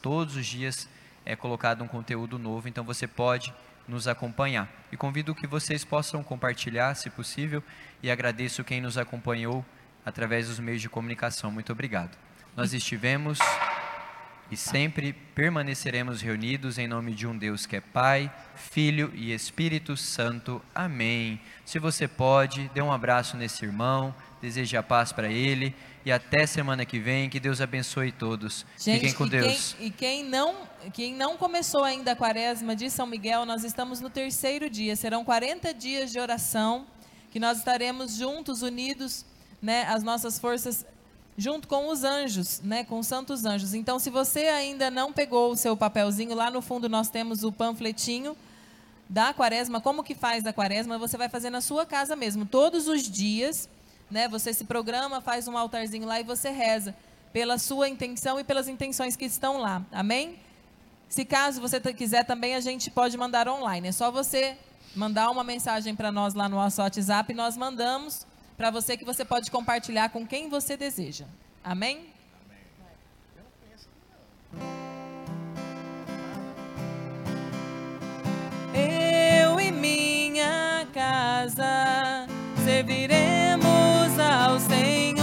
Todos os dias é colocado um conteúdo novo, então você pode nos acompanhar. E convido que vocês possam compartilhar, se possível, e agradeço quem nos acompanhou através dos meios de comunicação. Muito obrigado. Nós estivemos e sempre permaneceremos reunidos em nome de um Deus que é Pai, Filho e Espírito Santo. Amém. Se você pode, dê um abraço nesse irmão, deseje a paz para ele e até semana que vem. Que Deus abençoe todos. Gente, Fiquem com e Deus. Quem, e quem não, quem não começou ainda a quaresma de São Miguel, nós estamos no terceiro dia. Serão 40 dias de oração que nós estaremos juntos, unidos, né, as nossas forças junto com os anjos, né, com os santos anjos. Então, se você ainda não pegou o seu papelzinho, lá no fundo nós temos o panfletinho da quaresma, como que faz a quaresma, você vai fazer na sua casa mesmo, todos os dias, né? Você se programa, faz um altarzinho lá e você reza pela sua intenção e pelas intenções que estão lá. Amém? Se caso você quiser também, a gente pode mandar online. É só você mandar uma mensagem para nós lá no nosso WhatsApp, nós mandamos para você que você pode compartilhar com quem você deseja. Amém? Eu e minha casa serviremos. house thing